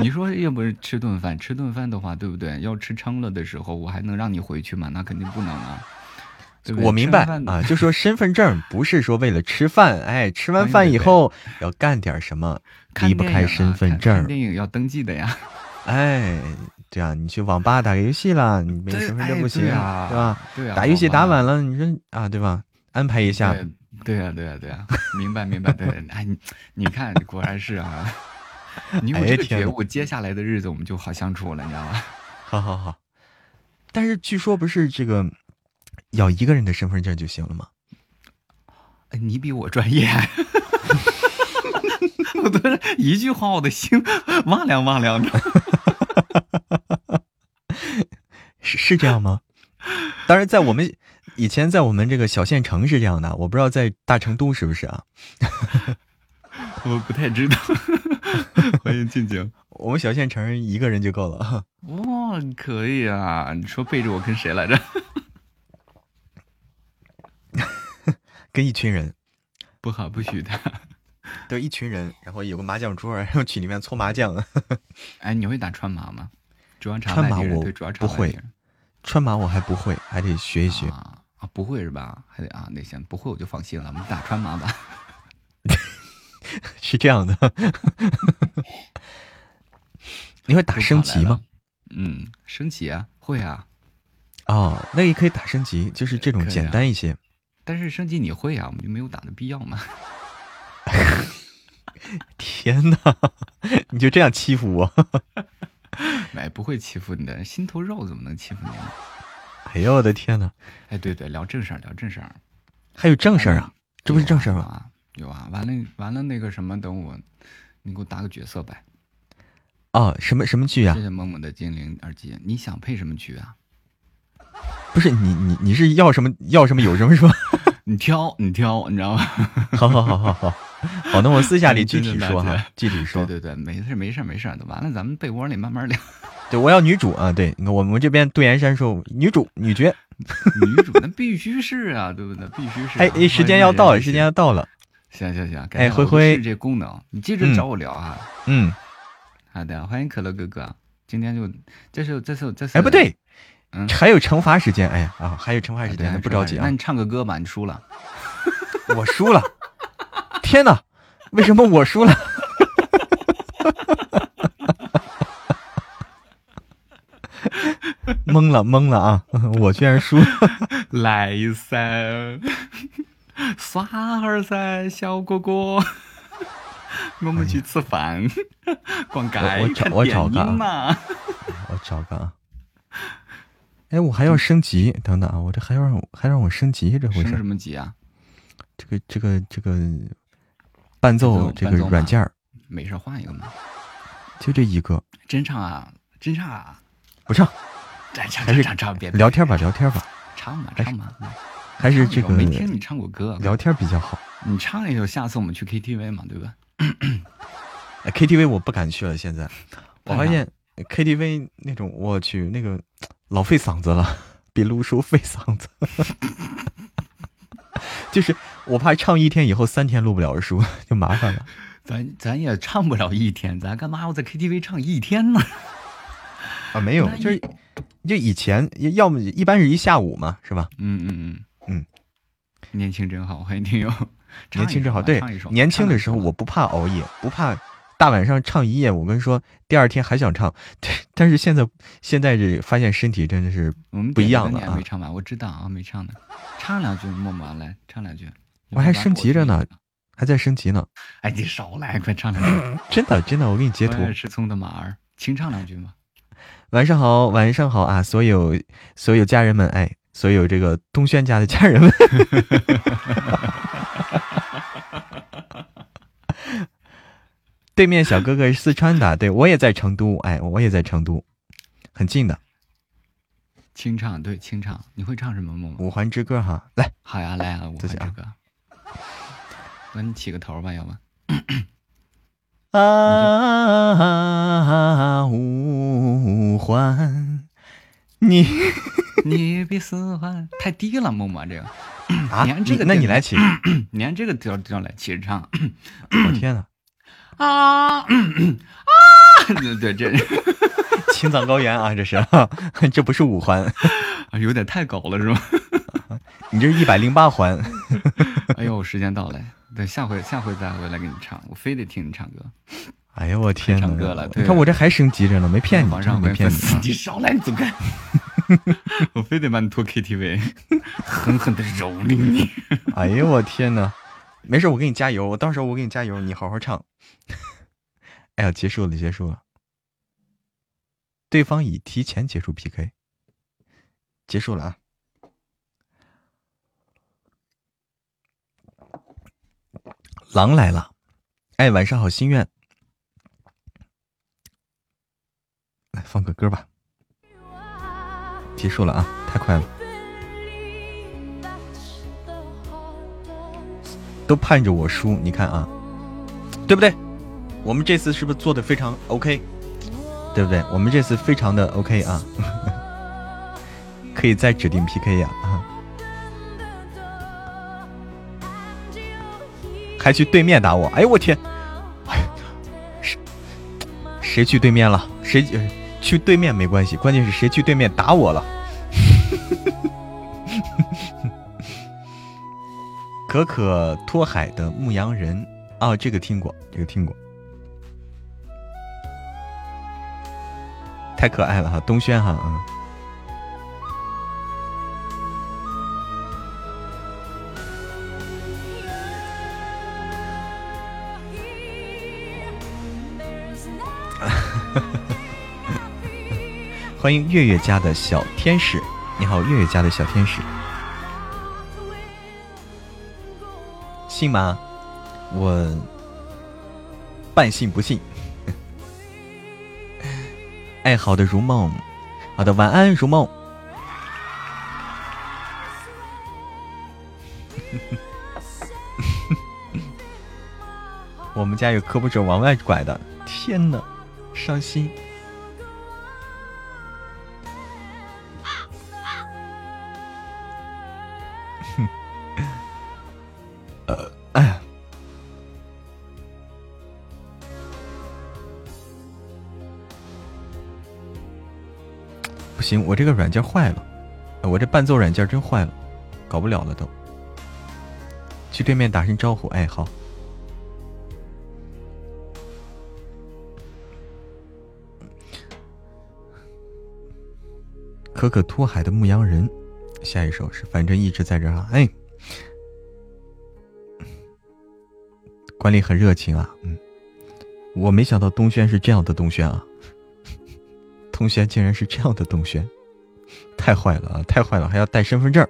你说要不是吃顿饭，吃顿饭的话，对不对？要吃撑了的时候，我还能让你回去吗？那肯定不能啊。我明白啊，就说身份证不是说为了吃饭，哎，吃完饭以后要干点什么，离不开身份证。电影要登记的呀，哎，对啊，你去网吧打个游戏啦，你没身份证不行啊，对吧？对啊，打游戏打晚了，你说啊，对吧？安排一下。对呀，对呀，对呀，明白明白，对，哎，你你看，果然是啊，你有这个觉悟，接下来的日子我们就好相处了，你知道吗？好好好，但是据说不是这个。要一个人的身份证就行了吗？哎，你比我专业，我都是一句话，我的心哇凉哇凉的。是是这样吗？当然，在我们以前，在我们这个小县城是这样的，我不知道在大成都是不是啊？我不太知道。欢迎静静，我们小县城一个人就够了。哇，可以啊！你说背着我跟谁来着？跟一群人，不好，不许的。都，一群人，然后有个麻将桌，然 后去里面搓麻将。哎，你会打川麻吗？主要川麻我不会，川麻我还不会，还得学一学啊。不会是吧？还得啊，那行，不会我就放心了，我们打川麻吧。是这样的。你会打升级吗？嗯，升级啊，会啊。哦，那也可以打升级，就是这种简单一些。但是升级你会啊，我们就没有打的必要嘛。天哪，你就这样欺负我？哎，不会欺负你的，心头肉怎么能欺负你呢？哎呦我的天哪！哎，对对，聊正事儿，聊正事儿。还有正事儿啊？这不是正事儿吗？有啊，完了完了，那个什么，等我，你给我打个角色呗。哦，什么什么剧啊？谢谢萌萌的精灵耳机，你想配什么剧啊？不是你你你是要什么要什么有什么是吧？你挑，你挑，你知道吗？好好好好好，好，那我私下里具体说哈，具体说对。对对，没事没事没事，完了咱们被窝里慢慢聊。对，我要女主啊！对，我们这边杜岩山说女主女角。女主那必须是啊，对不对？必须是啊。哎哎，时间要到了，时间要要到了。行行行，哎灰灰是这功能，你记着找我聊啊。嗯，好的，欢迎可乐哥哥，今天就这是这是这是哎，不对，嗯还有惩罚时间。哎呀啊，还有惩罚时间，不着急啊那。你唱个歌吧，你输了。我输了，天哪，为什么我输了？懵了懵了啊！我居然输了。来噻，耍会儿噻，小哥哥，我们去吃饭，逛街我我找看电我找个啊影嘛。我找个啊。哎，我还要升级，等等啊，我这还要让我还让我升级，这回升什？么级啊？这个这个这个伴奏这个软件儿没事，换一个嘛。就这一个，真唱啊，真唱啊，不唱，唱是唱唱，别聊天吧，聊天吧，唱吧唱吧。还是这个没听你唱过歌，聊天比较好。你唱一首，下次我们去 KTV 嘛，对吧？哎 KTV 我不敢去了，现在 我发现 KTV 那种，我去那个老费嗓子了，比录书费嗓子。就是我怕唱一天以后三天录不了书，就麻烦了。咱咱也唱不了一天，咱干嘛要在 KTV 唱一天呢？啊，没有，就是就以前要么一般是一下午嘛，是吧？嗯嗯嗯嗯，年轻真好，欢迎听友。年轻真好，对年轻的时候我不怕熬夜，不怕大晚上唱一夜。我跟你说，第二天还想唱，对但是现在现在这发现身体真的是，不一样了啊还没唱完，我知道啊，没唱呢。唱两句，默默来唱两句。我还升级着呢。还在升级呢。哎，你少来，快唱两句。真的真的，我给你截图吃葱的马儿，清唱两句嘛。晚上好，晚上好啊！所有所有家人们，哎，所有这个东轩家的家人们，对面小哥哥是四川的，对我也在成都，哎，我也在成都，很近的。清唱对清唱，你会唱什么默默？五环之歌哈，来，好呀，来啊，五环之歌。那你起个头吧，要不？啊，五环，你 你比四环太低了，默默这个。啊，你按这个那你来起，你按这个调调来起着唱我天哪！啊啊！对 对，这 青藏高原啊，这是，这不是五环，啊有点太高了，是吧？你这是一百零八环。哎呦，时间到了，等，下回下回再回来给你唱，我非得听你唱歌。哎呦，我天唱歌了你看我这还升级着呢，没骗你，没骗你你少来，你走开！我非得把你拖 KTV，狠狠的蹂躏你。哎呦，我天哪！没事，我给你加油，我到时候我给你加油，你好好唱。哎呀，结束了，结束了。对方已提前结束 PK，结束了啊。狼来了，哎，晚上好，心愿。来放个歌吧，结束了啊，太快了。都盼着我输，你看啊，对不对？我们这次是不是做的非常 OK？对不对？我们这次非常的 OK 啊，可以再指定 PK 呀啊！还去对面打我，哎呦我天！哎，谁谁去对面了？谁去对面没关系，关键是谁去对面打我了？可可托海的牧羊人啊，这个听过，这个听过，太可爱了哈，东轩哈，嗯。欢迎月月家的小天使，你好，月月家的小天使，信吗？我半信不信。爱，好的，如梦，好的，晚安，如梦。我们家有胳膊肘往外拐的，天哪，伤心。这个软件坏了，我这伴奏软件真坏了，搞不了了都。去对面打声招呼，哎，好。可可托海的牧羊人，下一首是反正一直在这啊，哎，管理很热情啊，嗯，我没想到东轩是这样的东轩啊，东轩竟然是这样的东轩，太坏了啊，太坏了，还要带身份证。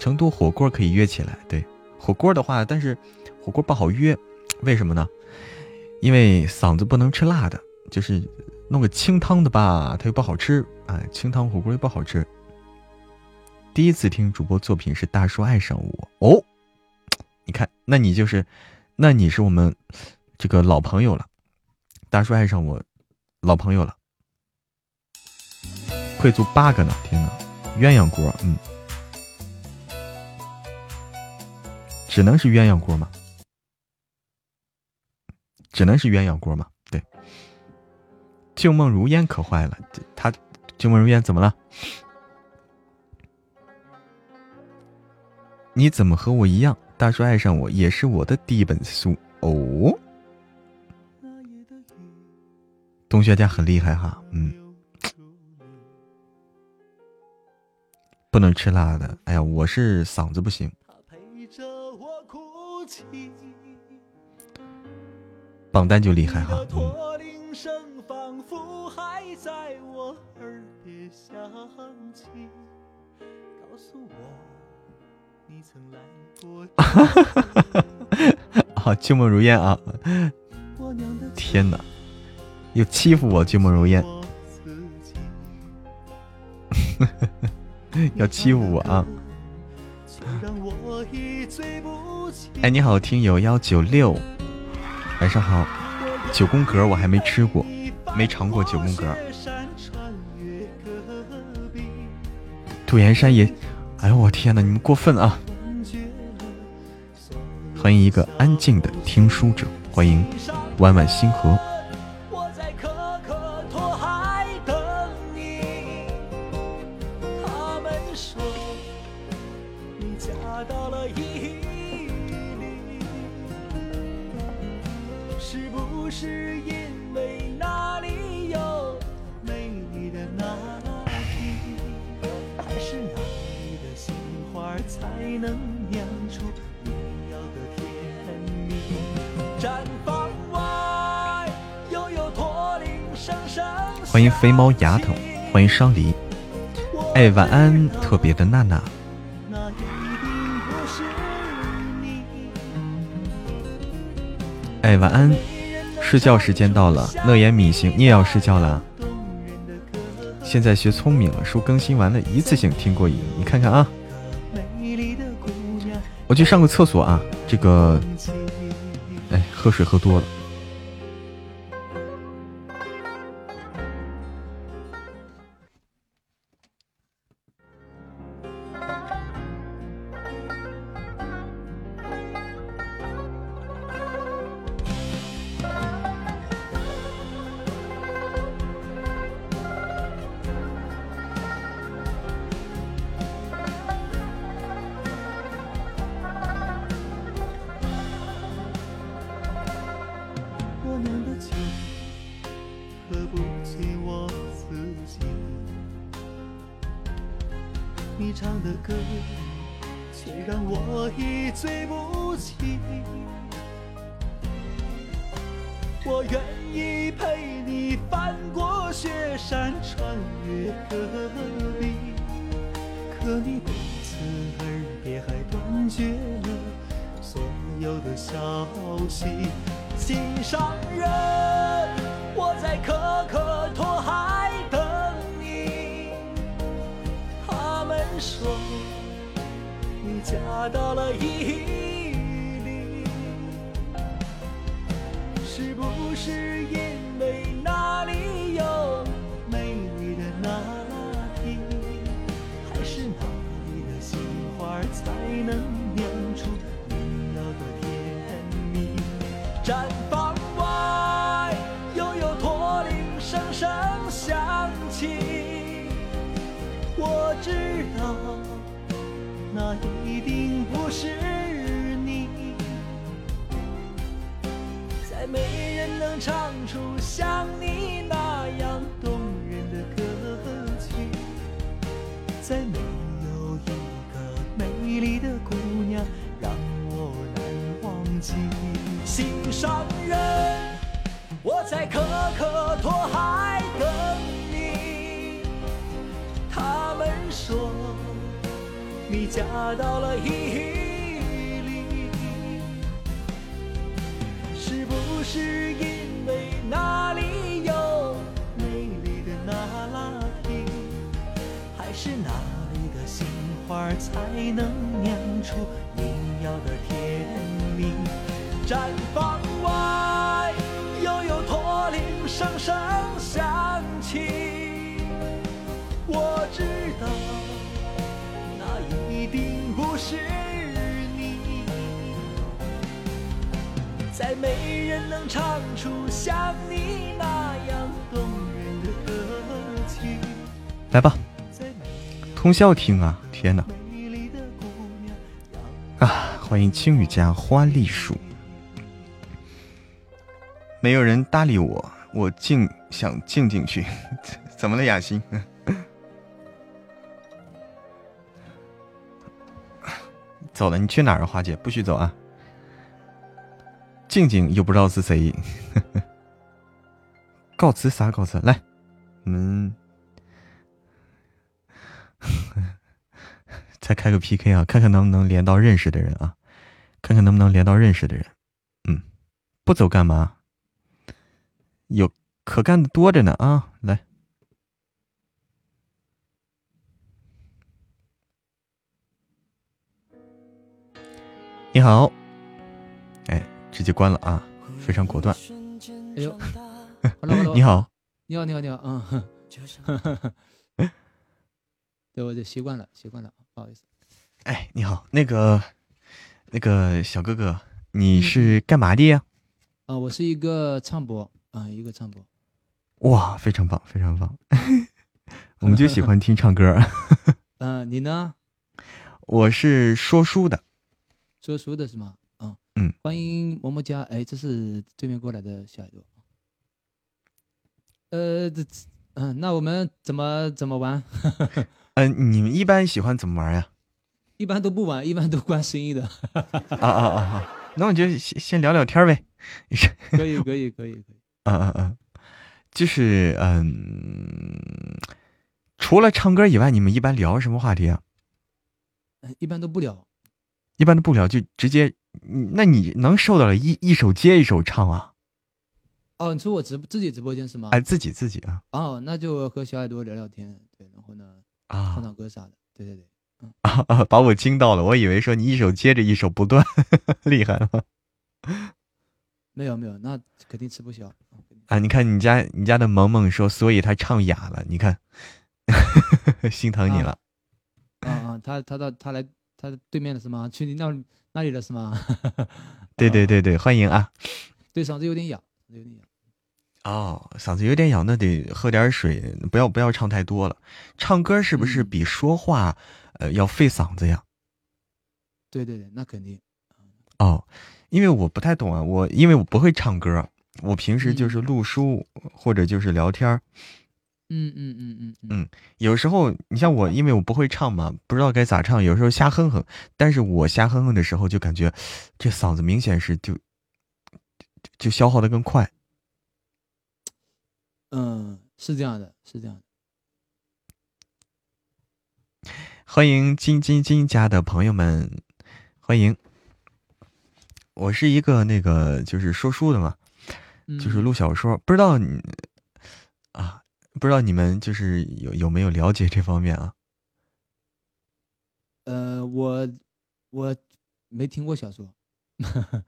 成都火锅可以约起来，对，火锅的话，但是火锅不好约，为什么呢？因为嗓子不能吃辣的，就是。弄个清汤的吧，它又不好吃，哎，清汤火锅又不好吃。第一次听主播作品是大叔爱上我哦，你看，那你就是，那你是我们这个老朋友了。大叔爱上我，老朋友了。贵族八个呢，天哪，鸳鸯锅，嗯，只能是鸳鸯锅吗？只能是鸳鸯锅吗？对旧梦如烟可坏了，他旧梦如烟怎么了？你怎么和我一样？大叔爱上我也是我的第一本书哦。同学家很厉害哈，嗯，不能吃辣的。哎呀，我是嗓子不行。榜单就厉害哈，嗯。哈哈哈哈哈！好，旧梦如烟啊！天哪，又欺负我旧梦如烟，要欺负我啊！哎，你好，听友幺九六，晚上好。九宫格我还没吃过，没尝过九宫格。杜岩山也，哎呦我天哪，你们过分啊！欢迎一个安静的听书者，欢迎弯弯星河。肥猫牙疼，欢迎伤离，哎，晚安，特别的娜娜，哎，晚安，睡觉时间到了，乐言米行，你也要睡觉了。现在学聪明了，书更新完了，一次性听过瘾，你看看啊。我去上个厕所啊，这个，哎，喝水喝多了。心上人，我在可可托海等你。他们说你嫁到了伊犁，是不是因为那里有美丽的那拉提，还是那里的杏花才能酿出你要的甜毡房外又有驼铃声声响起，我知道那一定不是你，再没人能唱出像你那样动人的歌曲。来吧，通宵听啊！天哪啊！欢迎青雨家花栗鼠。没有人搭理我，我静想静静去，怎么了，雅欣？走了，你去哪儿啊，花姐？不许走啊！静静又不知道是谁，告辞啥告辞？来，我们 再开个 PK 啊，看看能不能连到认识的人啊，看看能不能连到认识的人。嗯，不走干嘛？有可干的多着呢啊！来，你好，哎，直接关了啊，非常果断。哎呦，hello hello，你，好，你好你好你好，嗯哼，对，我就习惯了习惯了，不好意思，哎，你好，那个那个小哥哥，你是干嘛的呀？啊，我是一个唱播啊，一个唱播，哇，非常棒，非常棒，我们就喜欢听唱歌。嗯，你呢？我是说书的，说书的是吗？啊，嗯，欢迎么么家，哎，这是对面过来的小耳朵，呃，这，嗯，那我们怎么怎么玩？嗯、你们一般喜欢怎么玩呀？一般都不玩，一般都关声音的，啊啊啊啊！那我就先先聊聊天呗。可以可以可以可以，嗯嗯嗯，就是嗯，除了唱歌以外，你们一般聊什么话题啊？嗯一般都不聊，一般都不聊，就直接。嗯那你能受得了一一首接一首唱啊？哦，你说我直自己直播间是吗？哎，自己自己啊哦，那就和小耳朵聊聊天，对，然后呢，唱啊唱唱歌啥的，对对对。啊啊！把我惊到了，我以为说你一首接着一首不断，厉害了没有没有，那肯定吃不消。啊！你看你家你家的萌萌说，所以他唱哑了，你看，心疼你了。啊啊，他他到他来他对面的是吗？去你那那里了是吗？对对对对，欢迎啊！对，嗓子有点哑，有点哑。哦，嗓子有点哑，那得喝点水，不要不要唱太多了。唱歌是不是嗯比说话，呃，要费嗓子呀？对对对，那肯定。哦，因为我不太懂啊，我因为我不会唱歌，我平时就嗯是录书、或者就是聊天儿嗯嗯嗯嗯嗯有时候你像我，因为我不会唱嘛，不知道该咋唱，有时候瞎哼哼。但是我瞎哼哼的时候，就感觉这嗓子明显是就就消耗的更快。嗯，是这样的，是这样的。欢迎金金金家的朋友们，欢迎。我是一个那个就是说书的嘛，嗯、就是录小说，不知道你啊，不知道你们就是有有没有了解这方面啊？呃，我我没听过小说。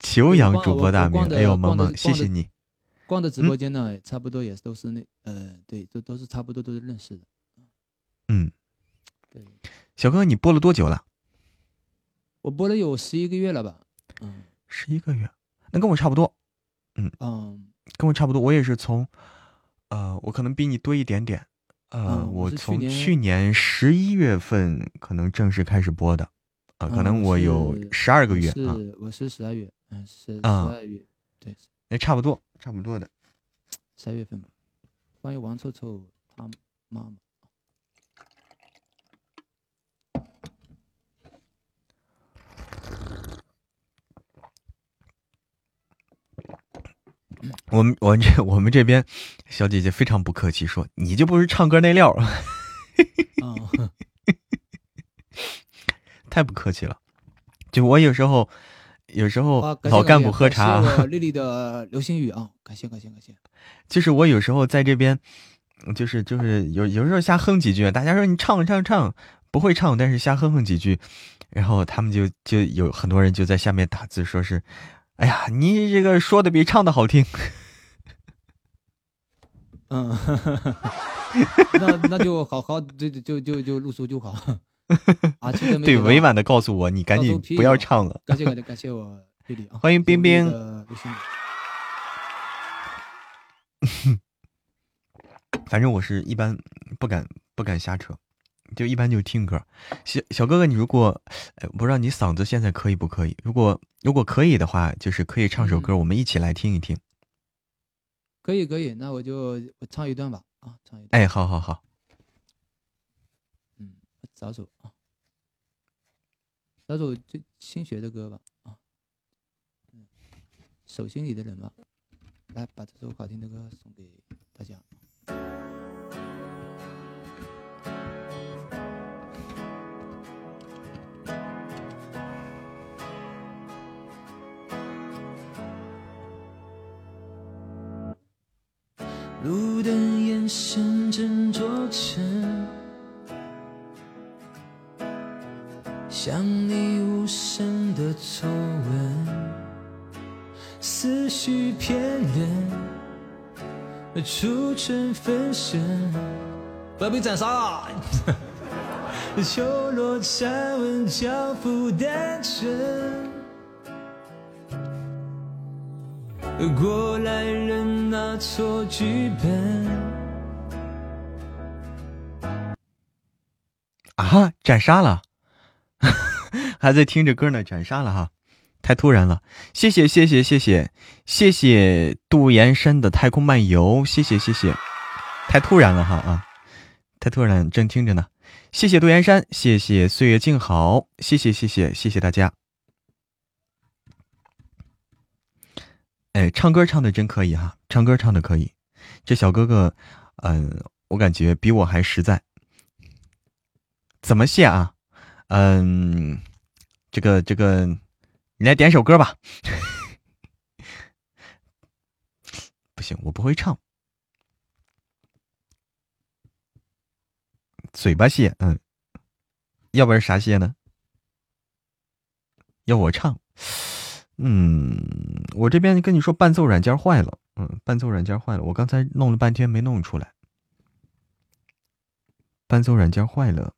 求养主播大名哎呦，萌萌，谢谢你。逛的直嗯播间呢，差不多也都是那呃，对，都都是差不多都是认识的。嗯，对，小哥，你播了多久了？我播了有十一个月了吧？嗯十一个月，那跟我差不多，嗯嗯跟我差不多。我也是从，呃，我可能比你多一点点。呃，嗯我从去年十一月份可能正式开始播的，啊、可能嗯我有十二个月啊，是我是十二月，嗯，是十啊二月，对，那差不多，差不多的。三月份吧。关于王臭臭他妈妈，我们我们这我们这边小姐姐非常不客气，说你就不是唱歌那料 太不客气了。就我有时候，有时候老干部喝茶，丽丽的流星雨啊，感谢感谢感谢。就是我有时候在这边，就是就是有有时候瞎哼几句，大家说你唱唱唱，不会唱，但是瞎哼哼几句，然后他们就就有很多人就在下面打字，说是，哎呀，你这个说的比唱的好听。嗯，那那就好好，就就就就就录书就好。啊，对，委婉的告诉我，你赶紧不要唱了。感谢感谢感谢我弟弟啊，欢迎冰冰 反正我是一般不敢不敢瞎扯，就一般就听歌。小小哥哥，你如果，哎，不知道你嗓子现在可以不可以？如果如果可以的话，就是可以唱首歌，嗯我们一起来听一听。可以可以，那我就我唱一段吧啊，唱一段，哎，好好好，嗯，找首啊，找首最新学的歌吧啊，嗯，手心里的人吧，来把这首好听的歌送给大家。不要被斩杀啊！秋落禅文，交付单纯。过来人拿错剧本，啊，斩杀了，还在听着歌呢，斩杀了哈，太突然了。谢谢谢谢谢谢谢谢杜岩山的太空漫游，谢谢谢谢，太突然了哈啊，他突然，正听着呢。谢谢杜岩山，谢谢岁月静好，谢谢谢谢谢谢大家。哎，唱歌唱的真可以哈，唱歌唱的可以。这小哥哥，嗯，我感觉比我还实在。怎么谢啊？嗯，这个这个，你来点首歌吧。不行，我不会唱。嘴巴谢，嗯，要不然啥谢呢？要我唱？嗯，我这边跟你说伴奏软件坏了，嗯，伴奏软件坏了，我刚才弄了半天没弄出来，伴奏软件坏了。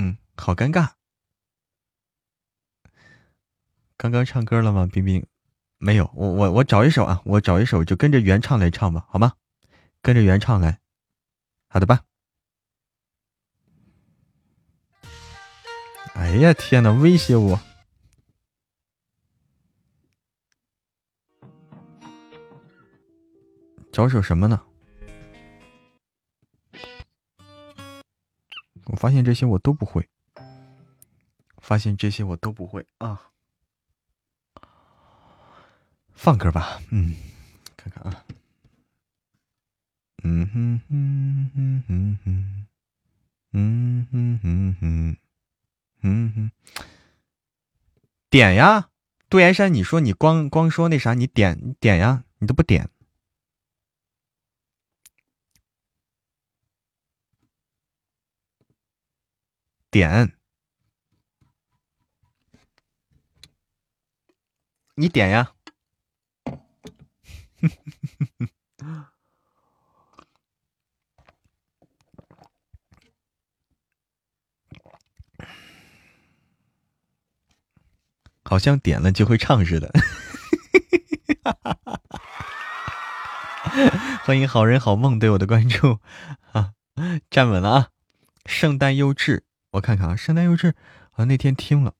嗯，好尴尬。刚刚唱歌了吗，冰冰？没有，我我我找一首啊，我找一首就跟着原唱来唱吧，好吗？跟着原唱来，好的吧？哎呀天呐，威胁我！找首什么呢？我发现这些我都不会，发现这些我都不会啊。放歌吧。嗯。看看啊。嗯哼哼哼哼哼嗯哼哼哼嗯哼。点呀。杜岩山你说你光光说那啥你点点呀你都不点。点。你点呀。好像点了就会唱似的。欢迎好人好梦对我的关注啊，站稳了啊！圣诞优质，我看看啊，圣诞优质，好像那天听了。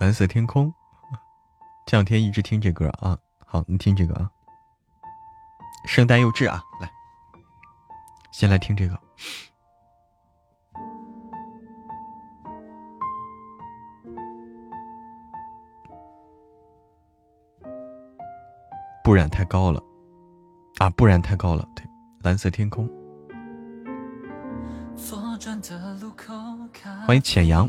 蓝色天空，这两天一直听这歌啊。好，你听这个啊，圣诞幼稚啊，来，先来听这个。不染太高了，啊，不染太高了。对，蓝色天空。欢迎浅阳。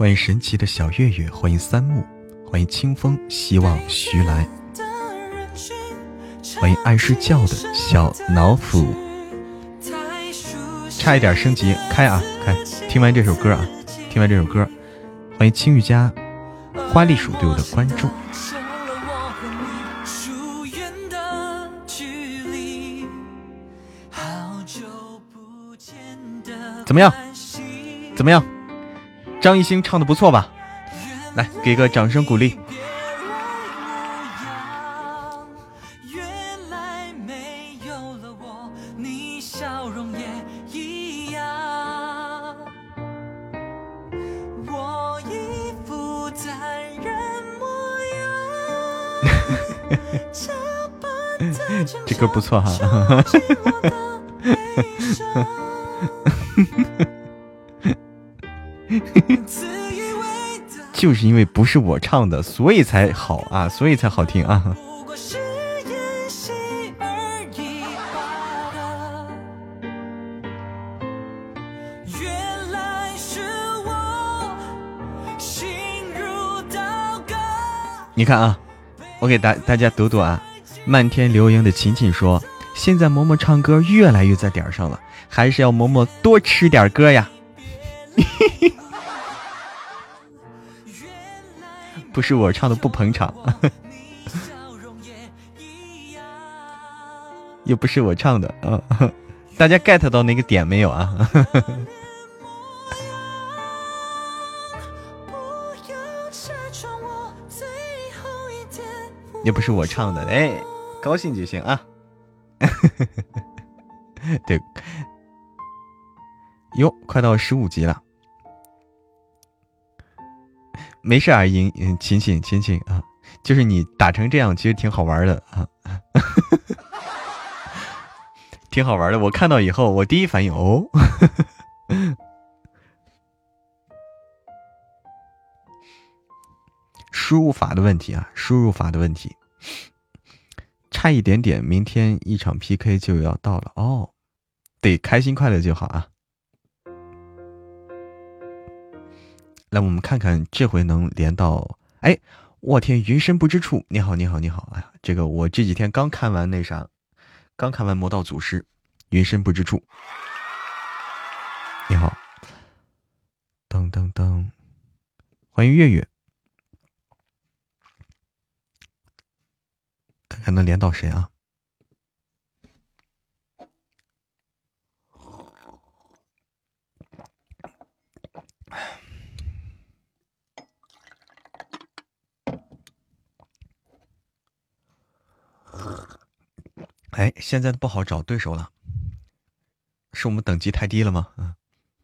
欢迎神奇的小月月，欢迎三木，欢迎清风，希望徐来，欢迎爱睡觉的小脑斧，差一点升级开啊开！听完这首歌啊，听完这首歌，欢迎青玉家花栗鼠对我的关注，怎么样？怎么样？张艺兴唱的不错吧？来，给个掌声鼓励。这歌不错哈。就是因为不是我唱的，所以才好啊，所以才好听啊。你看啊，我给大大家读读啊。漫天流萤的琴琴说：“现在嬷嬷唱歌越来越在点上了，还是要嬷嬷多吃点歌呀。”不是我唱的不捧场，又不是我唱的啊！大家 get 到那个点没有啊？又不是我唱的，哎，高兴就行啊！对，哟，快到十五级了。没事啊，莹，嗯，琴琴，琴琴啊，就是你打成这样，其实挺好玩的啊。挺好玩的。我看到以后，我第一反应哦，输入法的问题啊，输入法的问题，差一点点，明天一场 PK 就要到了哦，得开心快乐就好啊。来，我们看看这回能连到，哎，我天，云深不知处，你好，你好，你好，哎呀，这个我这几天刚看完那啥。刚看完《魔道祖师》，云深不知处。你好，噔噔噔，欢迎月月，看看能连到谁啊？哎，现在不好找对手了，是我们等级太低了吗？嗯，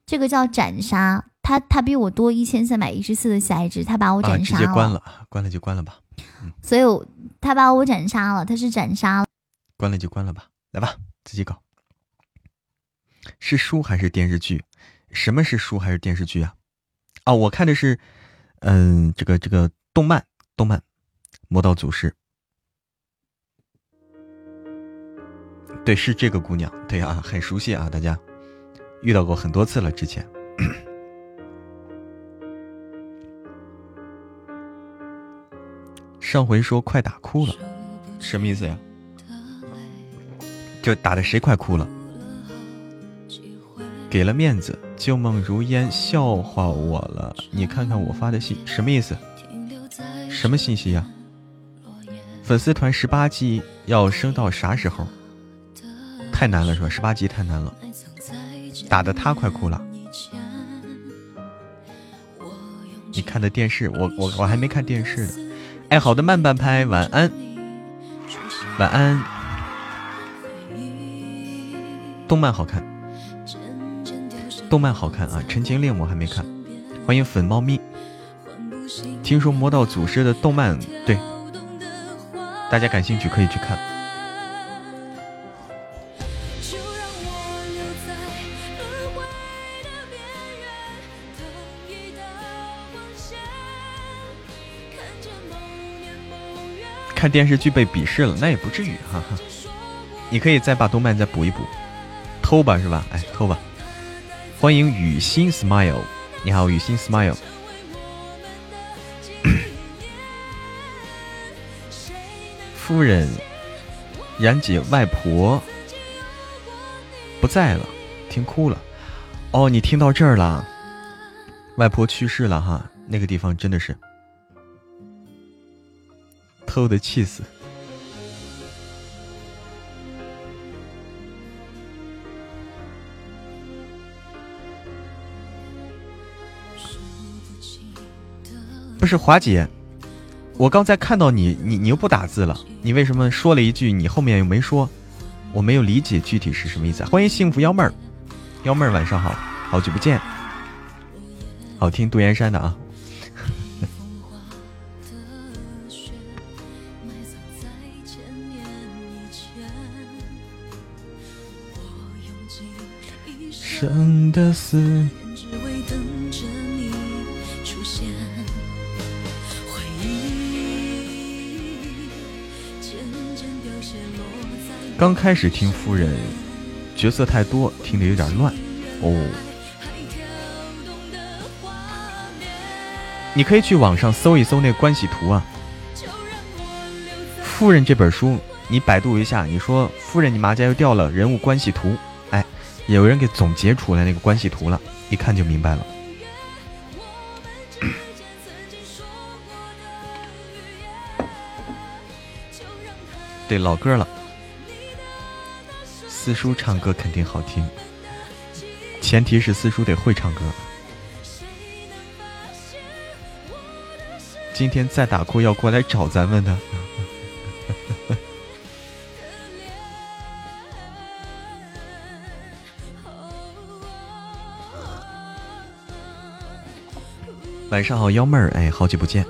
这个叫斩杀，他他比我多一千三百一十四的下一值，他把我斩杀了。直接关了，关了就关了吧。嗯，所以他把我斩杀了，他是斩杀了。关了就关了吧，来吧，自己搞。是书还是电视剧？什么是书还是电视剧啊？啊，我看的是，嗯，这个这个动漫，动漫《魔道祖师》。对，是这个姑娘。对啊，很熟悉啊，大家遇到过很多次了。之前 上回说快打哭了，什么意思呀？就打的谁快哭了？给了面子，旧梦如烟，笑话我了。你看看我发的信，什么意思？什么信息呀？粉丝团十八级要升到啥时候？太难了是吧？十八级太难了，打的他快哭了。你看的电视，我我我还没看电视呢。哎，好的，慢半拍，晚安，晚安。动漫好看，动漫好看啊！《陈情令》我还没看，欢迎粉猫咪。听说《魔道祖师》的动漫，对，大家感兴趣可以去看。电视剧被鄙视了，那也不至于哈哈。你可以再把动漫再补一补，偷吧是吧？哎，偷吧。欢迎雨欣 smile，你好，雨欣 smile。夫人，然姐外婆不在了，听哭了。哦，你听到这儿了，外婆去世了哈，那个地方真的是。偷的气死！不是华姐，我刚才看到你，你你又不打字了，你为什么说了一句，你后面又没说？我没有理解具体是什么意思。欢迎幸福幺妹儿，幺妹儿晚上好，好久不见，好听杜岩山的啊。生的死。刚开始听夫人，角色太多，听得有点乱。哦，你可以去网上搜一搜那个关系图啊。夫人这本书，你百度一下，你说夫人你麻家又掉了人物关系图。有人给总结出来那个关系图了，一看就明白了。对，老歌了。四叔唱歌肯定好听，前提是四叔得会唱歌。今天再打哭要过来找咱们的。晚上好，幺妹儿，哎，好久不见。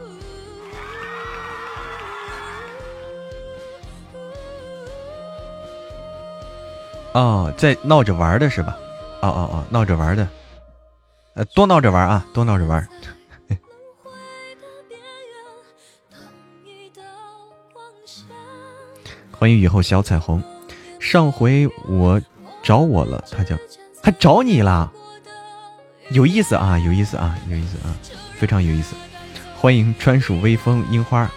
哦，在闹着玩的是吧？哦哦哦，闹着玩的，呃，多闹着玩啊，多闹着玩。欢迎雨后小彩虹。上回我找我了，他叫还找你了，有意思啊，有意思啊，有意思啊，非常有意思。欢迎专属微风樱花，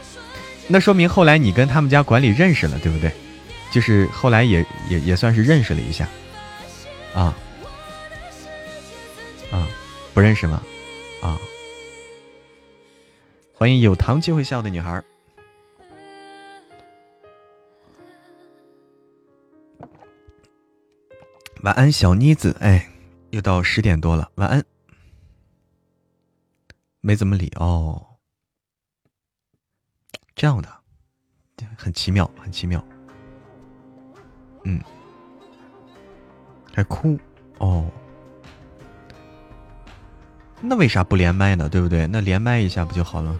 那说明后来你跟他们家管理认识了，对不对？就是后来也也也算是认识了一下，啊啊，不认识吗？啊，欢迎有糖就会笑的女孩。晚安，小妮子。哎，又到十点多了，晚安。没怎么理哦，这样的，很奇妙，很奇妙。嗯，还哭哦？那为啥不连麦呢？对不对？那连麦一下不就好了？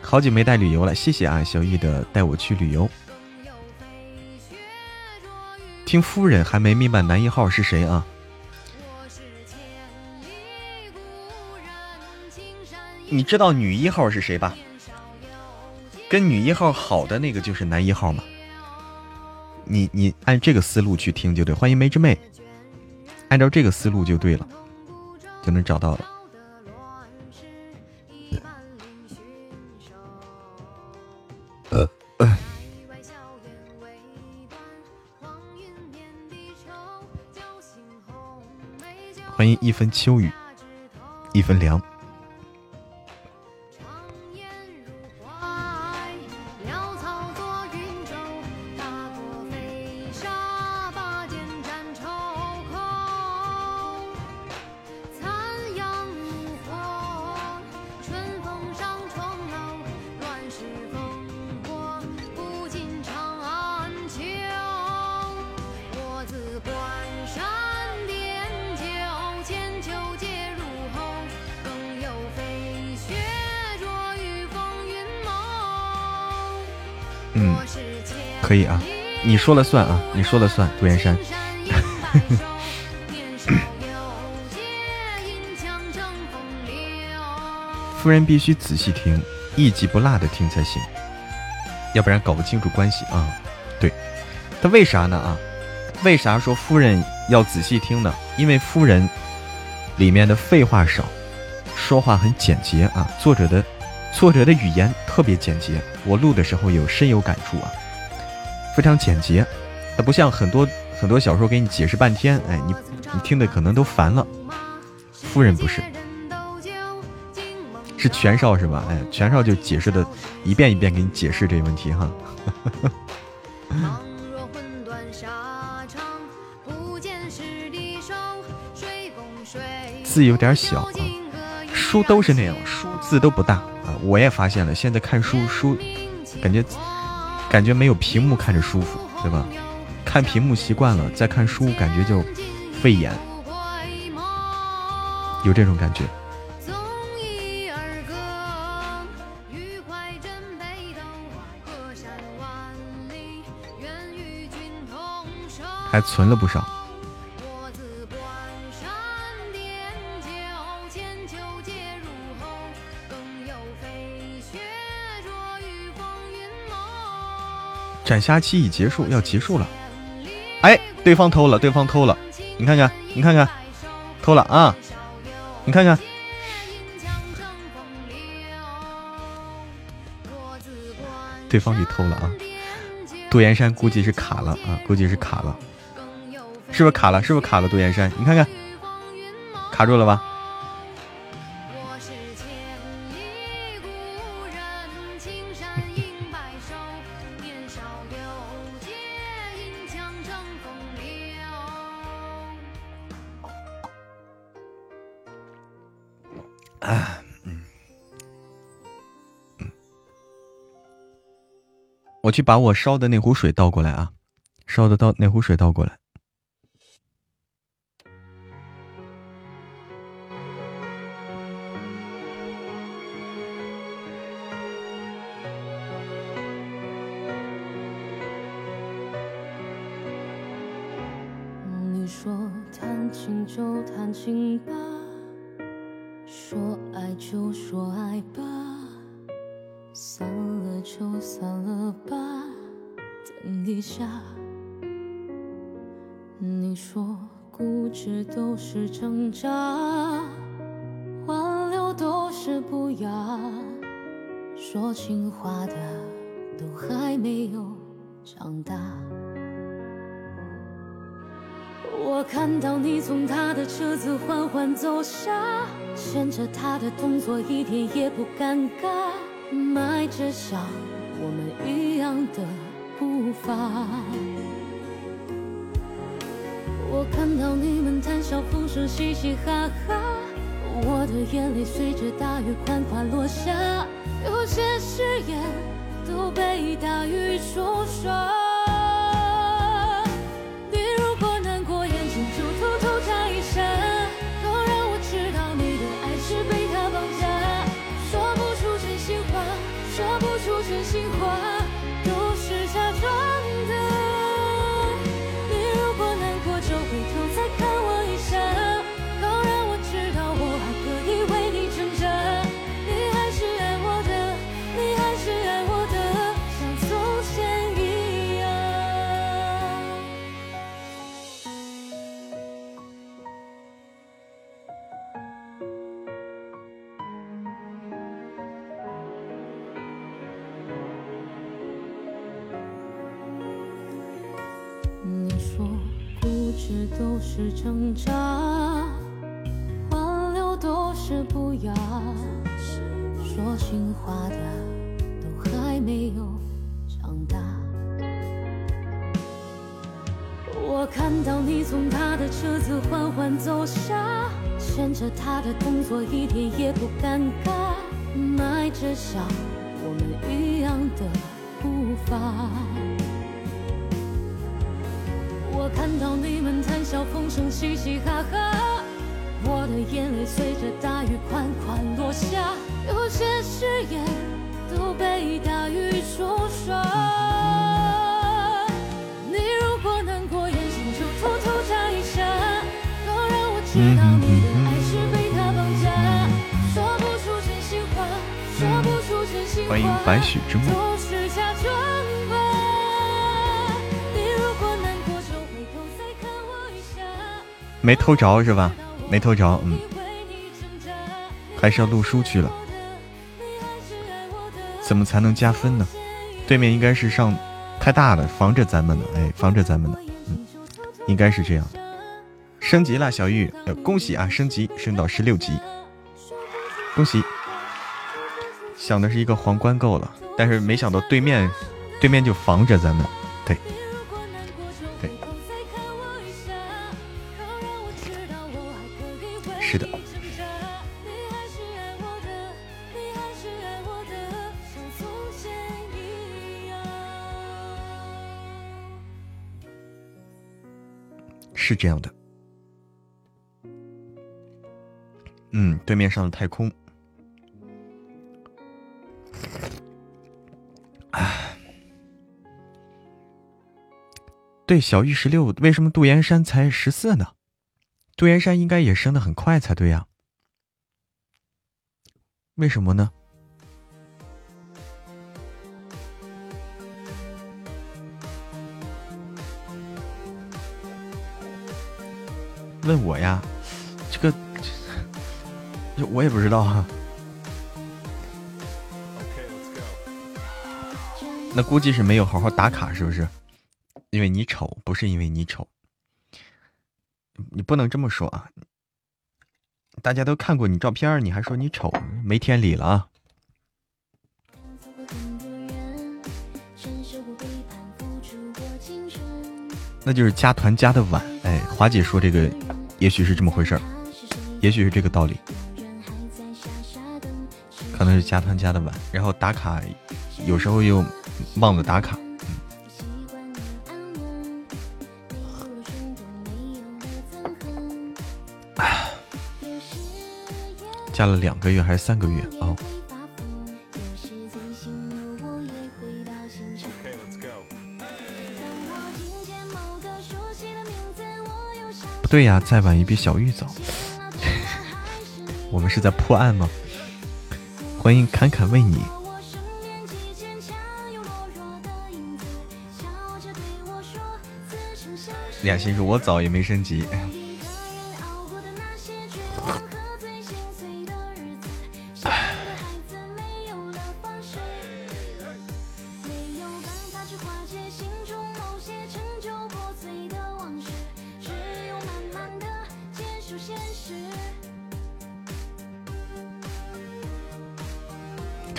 好久没带旅游了，谢谢啊，小玉的带我去旅游。听夫人还没明白男一号是谁啊？你知道女一号是谁吧？跟女一号好的那个就是男一号嘛。你你按这个思路去听就对。欢迎梅之妹，按照这个思路就对了，就能找到了。呃呃。欢迎一分秋雨，一分凉。可以啊，你说了算啊，你说了算，杜岩山。夫人必须仔细听，一集不落的听才行，要不然搞不清楚关系啊。对，他为啥呢啊？为啥说夫人要仔细听呢？因为夫人里面的废话少，说话很简洁啊。作者的作者的语言特别简洁，我录的时候有深有感触啊。非常简洁，它不像很多很多小说给你解释半天，哎，你你听的可能都烦了。夫人不是，是全少是吧？哎，全少就解释的一遍一遍给你解释这个问题哈。字有点小啊，书都是那样，书字都不大啊。我也发现了，现在看书书感觉。感觉没有屏幕看着舒服，对吧？看屏幕习惯了，再看书感觉就费眼，有这种感觉。还存了不少。斩杀期已结束，要结束了。哎，对方偷了，对方偷了，你看看，你看看，偷了啊！你看看，对方给偷了啊！杜岩山估计是卡了啊，估计是卡了，是不是卡了？是不是卡了？杜岩山，你看看，卡住了吧？啊，嗯我去把我烧的那壶水倒过来啊，烧的倒那壶水倒过来。就说爱吧，散了就散了吧，等一下。你说固执都是挣扎，挽留都是不雅，说情话的都还没有长大。我看到你从他的车子缓缓走下，牵着他的动作一点也不尴尬，迈着像我们一样的步伐。我看到你们谈笑风生，嘻嘻哈哈，我的眼泪随着大雨款款落下，有些誓言都被大雨冲刷。挣扎，挽留都是不雅，说情话的都还没有长大。我看到你从他的车子缓缓走下，牵着他的动作一点也不尴尬，迈着像我们一样的步伐。我看到你们谈笑风生，嘻嘻哈哈，我的眼泪随着大雨款款落下，有些誓言都被大雨冲刷。你如果难过，眼睛就偷偷眨一下，都让我知道你的爱是被他绑架，说不出真心话，说不出真心话。欢迎白雪之梦。没偷着是吧？没偷着，嗯，还是要录书去了。怎么才能加分呢？对面应该是上太大了，防着咱们呢，哎，防着咱们呢，嗯，应该是这样。升级了，小玉，呃，恭喜啊，升级升到十六级，恭喜！想的是一个皇冠够了，但是没想到对面，对面就防着咱们，对，是这样的，嗯，对面上的太空，唉，对，小玉十六，为什么杜岩山才十四呢？杜岩山应该也升的很快才对呀，为什么呢？问我呀，这个这我也不知道啊。那估计是没有好好打卡，是不是？因为你丑，不是因为你丑。你不能这么说啊！大家都看过你照片，你还说你丑，没天理了啊！那就是加团加的晚，哎，华姐说这个，也许是这么回事儿，也许是这个道理，可能是加汤加的晚，然后打卡有时候又忘了打卡，唉，加了两个月还是三个月哦。对呀，再晚一比小玉早。我们是在破案吗？欢迎侃侃为你。俩心说：“我早也没升级。”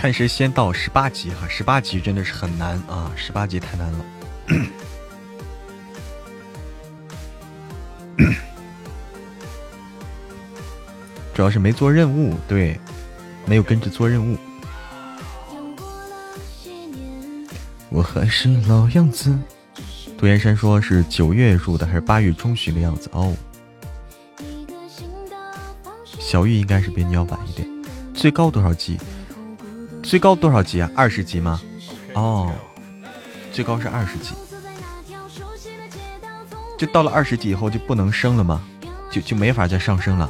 暂时先到十八级哈，十八级真的是很难啊，十八级太难了。主要是没做任务，对，没有跟着做任务。我还是老样子。杜岩山说是九月入的还是八月中旬的样子哦。小玉应该是比你要晚一点，最高多少级？最高多少级啊？二十级吗？哦，最高是二十级。就到了二十级以后就不能升了吗？就就没法再上升了。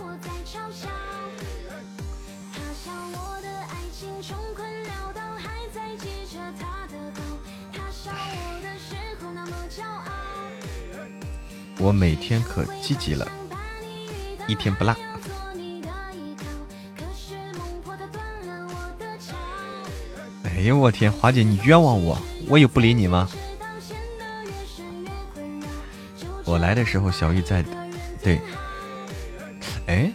我每天可积极了，一天不落。呦我天，华姐你冤枉我，我有不理你吗？我来的时候小玉在，对，哎，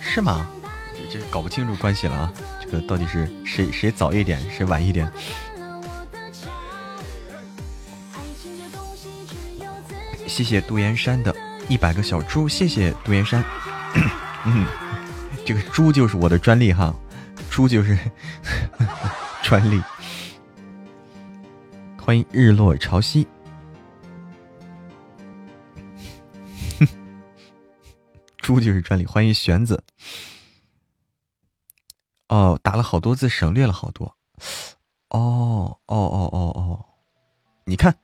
是吗？这这搞不清楚关系了啊，这个到底是谁谁早一点，谁晚一点？谢谢杜岩山的一百个小猪，谢谢杜岩山。嗯，这个猪就是我的专利哈，猪就是专利。欢迎日落潮汐。猪就是专利。欢迎玄子。哦，打了好多字，省略了好多。哦哦哦哦哦，你看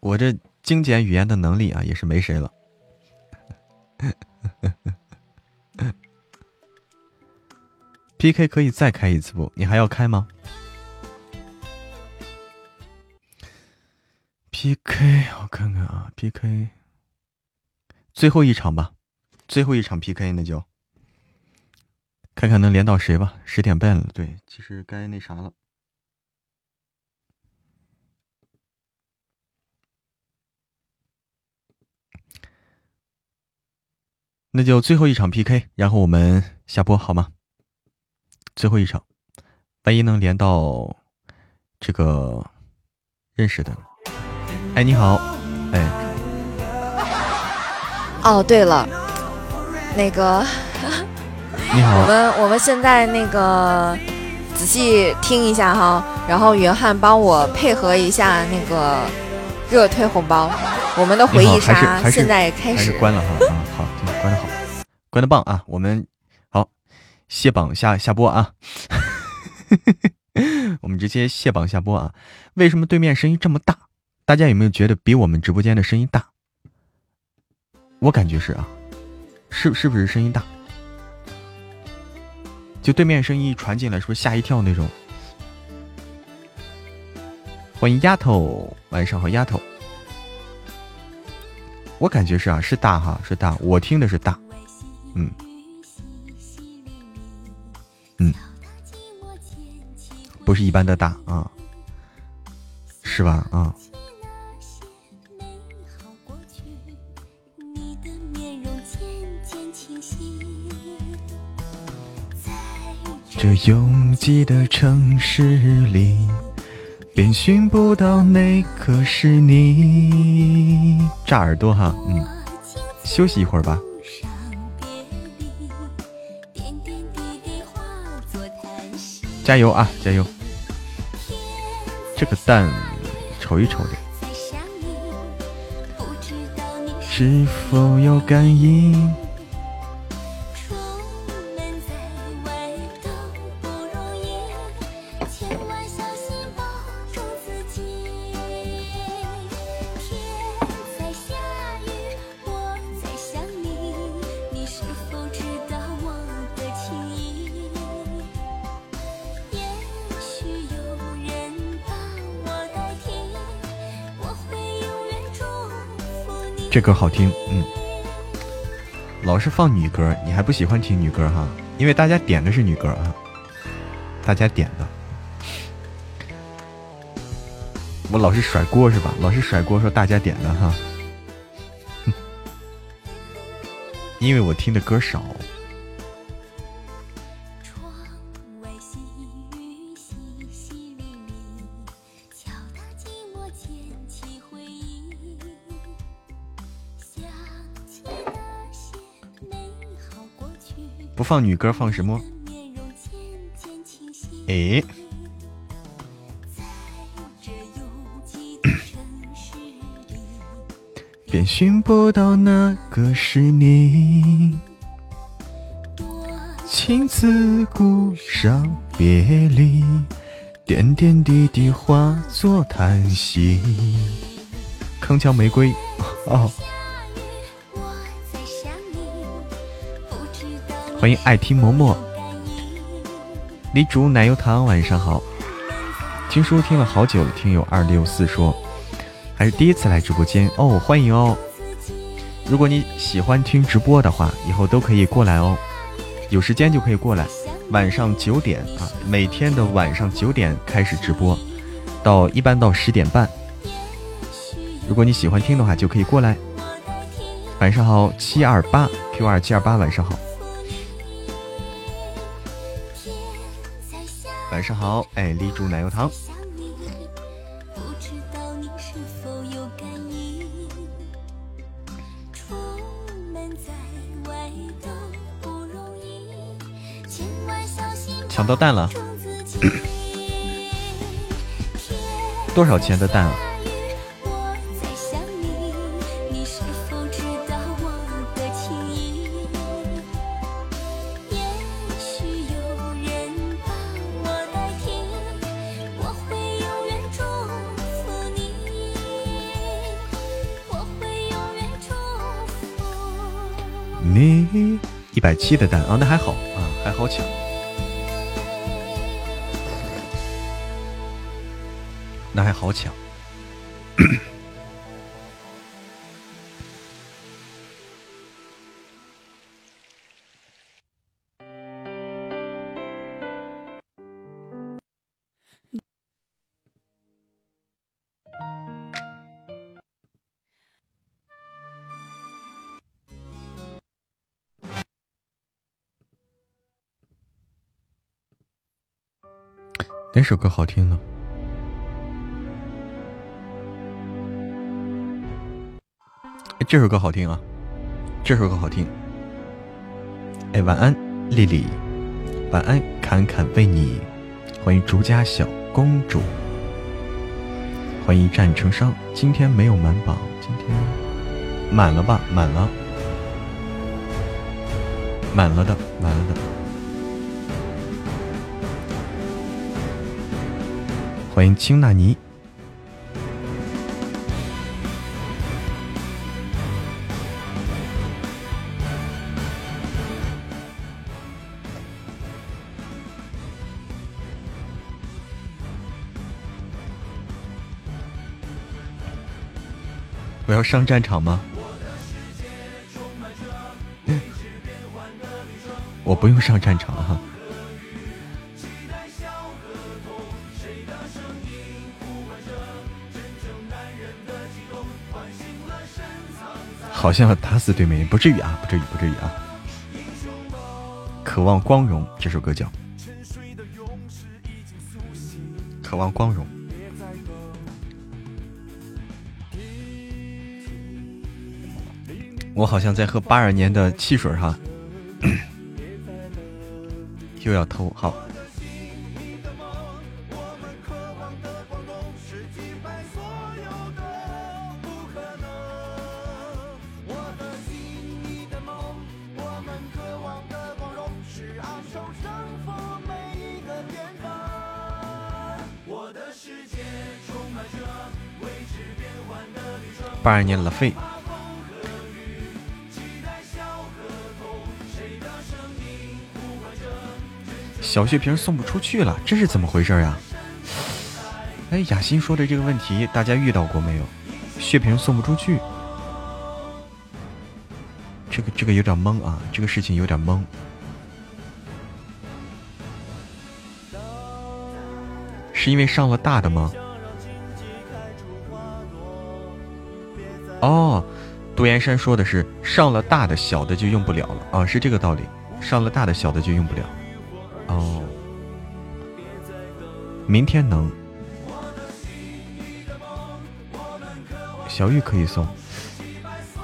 我这。精简语言的能力啊，也是没谁了。PK 可以再开一次不？你还要开吗？PK 我看看啊，PK 最后一场吧，最后一场 PK 那就看看能连到谁吧。十点半了，对，其实该那啥了。那就最后一场 PK，然后我们下播好吗？最后一场，万一能连到这个认识的。哎，你好，哎。哦，对了，那个，你好，我们我们现在那个仔细听一下哈，然后云汉帮我配合一下那个热推红包，我们的回忆杀现在开始。关了哈，啊，好，关的好。关的棒啊！我们好卸榜下下播啊！我们直接卸榜下播啊！为什么对面声音这么大？大家有没有觉得比我们直播间的声音大？我感觉是啊，是是不是声音大？就对面声音一传进来，是不是吓一跳那种？欢迎丫头，晚上好，丫头。我感觉是啊，是大哈，是大，我听的是大。嗯，嗯，不是一般的大啊，是吧？啊，这拥挤的城市里，便寻不到那个是你。炸耳朵哈，嗯，休息一会儿吧。加油啊！加油！这个蛋瞅一瞅的，是否有感应？这歌好听，嗯。老是放女歌，你还不喜欢听女歌哈？因为大家点的是女歌啊，大家点的。我老是甩锅是吧？老是甩锅说大家点的哈。因为我听的歌少。放女歌，放什么？哎，便寻不到那个是你，情自古伤别离，点点滴滴化作叹息。铿锵玫瑰，哦。欢迎爱听嬷嬷，李竹奶油糖，晚上好。听书听了好久了听友二六四说，还是第一次来直播间哦，欢迎哦。如果你喜欢听直播的话，以后都可以过来哦，有时间就可以过来。晚上九点啊，每天的晚上九点开始直播，到一般到十点半。如果你喜欢听的话，就可以过来。晚上好，七二八 Q 二七二八，晚上好。晚上好，哎，丽珠奶油糖。抢到蛋了，多少钱的蛋啊？七的蛋啊，那还好啊，还好抢，那还好抢。哪首歌好听呢？这首歌好听啊，这首歌好听。哎，晚安，丽丽，晚安，侃侃为你，欢迎竹家小公主，欢迎战成伤。今天没有满榜，今天满了吧？满了，满了的，满了的。欢迎青纳尼。我要上战场吗？我 不用上战场哈。好像要打死对面，不至于啊，不至于，不至于啊！渴望光荣，这首歌叫《渴望光荣》。我好像在喝八二年的汽水哈，又要偷好。八二年了，费。小血瓶送不出去了，这是怎么回事呀？哎，雅欣说的这个问题，大家遇到过没有？血瓶送不出去，这个这个有点懵啊，这个事情有点懵。是因为上了大的吗？哦，杜岩山说的是上了大的，小的就用不了了啊，是这个道理。上了大的，小的就用不了。哦，明天能。小玉可以送，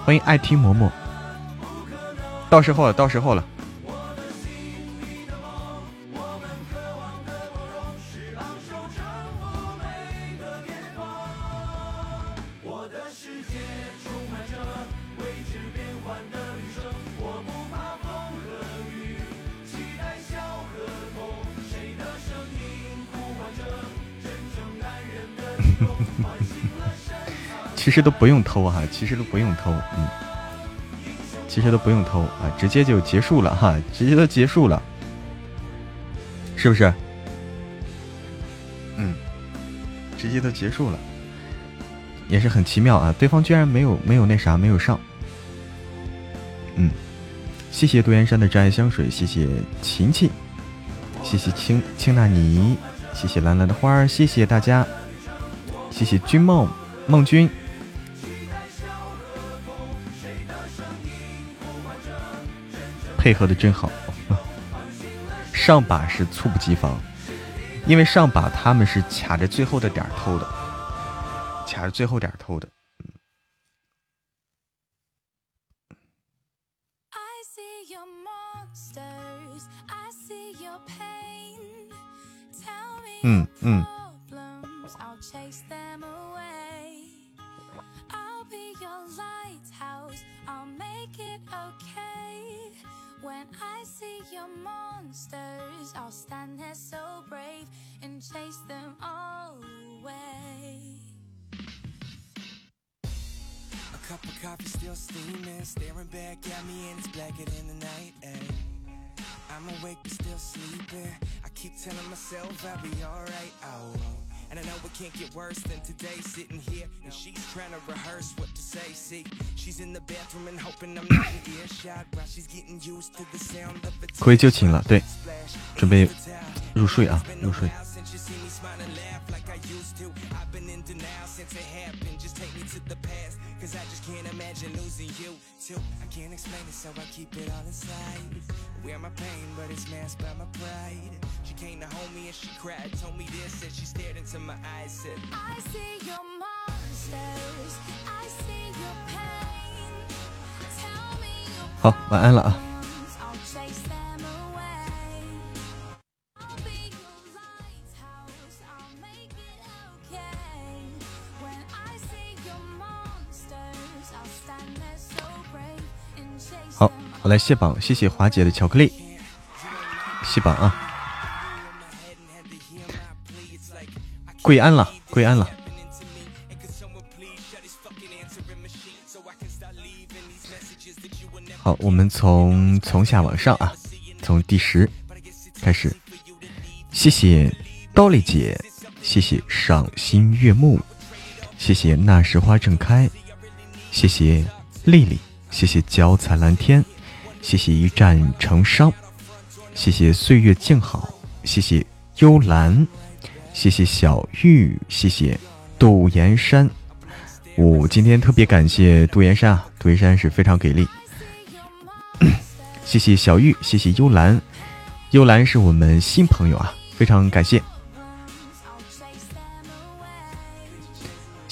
欢迎爱听嬷嬷。到时候了，到时候了。实都不用偷哈，其实都不用偷，嗯，其实都不用偷啊，直接就结束了哈，直接都结束了，是不是？嗯，直接都结束了，也是很奇妙啊，对方居然没有没有那啥没有上，嗯，谢谢独岩山的真爱香水，谢谢琴琴，谢谢青青纳尼，谢谢蓝蓝的花儿，谢谢大家，谢谢君梦梦君。配合的真好，上把是猝不及防，因为上把他们是卡着最后的点偷的，卡着最后点偷的。嗯嗯。Monsters. I'll stand there so brave and chase them all away. A cup of coffee still steaming, staring back at me, and it's blacker than the night. Ay. I'm awake but still sleeping. I keep telling myself I'll be alright. Oh. And I know it can't get worse than today Sitting here and she's trying to rehearse what to say See, she's in the bathroom and hoping I'm not in earshot While she's getting used to the sound of it 可以就寝了，对，准备入睡啊，入睡。Cause I just can't imagine losing you too. I can't explain it, so I keep it all inside. Wear my pain, but it's masked by my pride. She came to hold me and she cried, told me this, and she stared into my eyes, said, I see your monsters, I see your pain. Tell me your 好，晚安了啊。 我来卸榜，谢谢华姐的巧克力。卸榜啊！跪安了，跪安了。好，我们从从下往上啊，从第十开始。谢谢刀丽姐，谢谢赏心悦目，谢谢那时花正开，谢谢丽丽，谢谢脚踩蓝天。谢谢一战成伤，谢谢岁月静好，谢谢幽兰，谢谢小玉，谢谢杜岩山。我今天特别感谢杜岩山啊，杜岩山是非常给力。谢谢小玉，谢谢幽兰，幽兰是我们新朋友啊，非常感谢。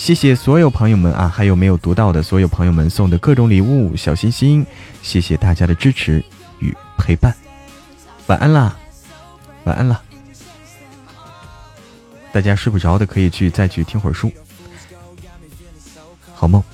谢谢所有朋友们啊，还有没有读到的所有朋友们送的各种礼物、小心心，谢谢大家的支持与陪伴。晚安啦，晚安啦！大家睡不着的可以去再去听会儿书，好梦。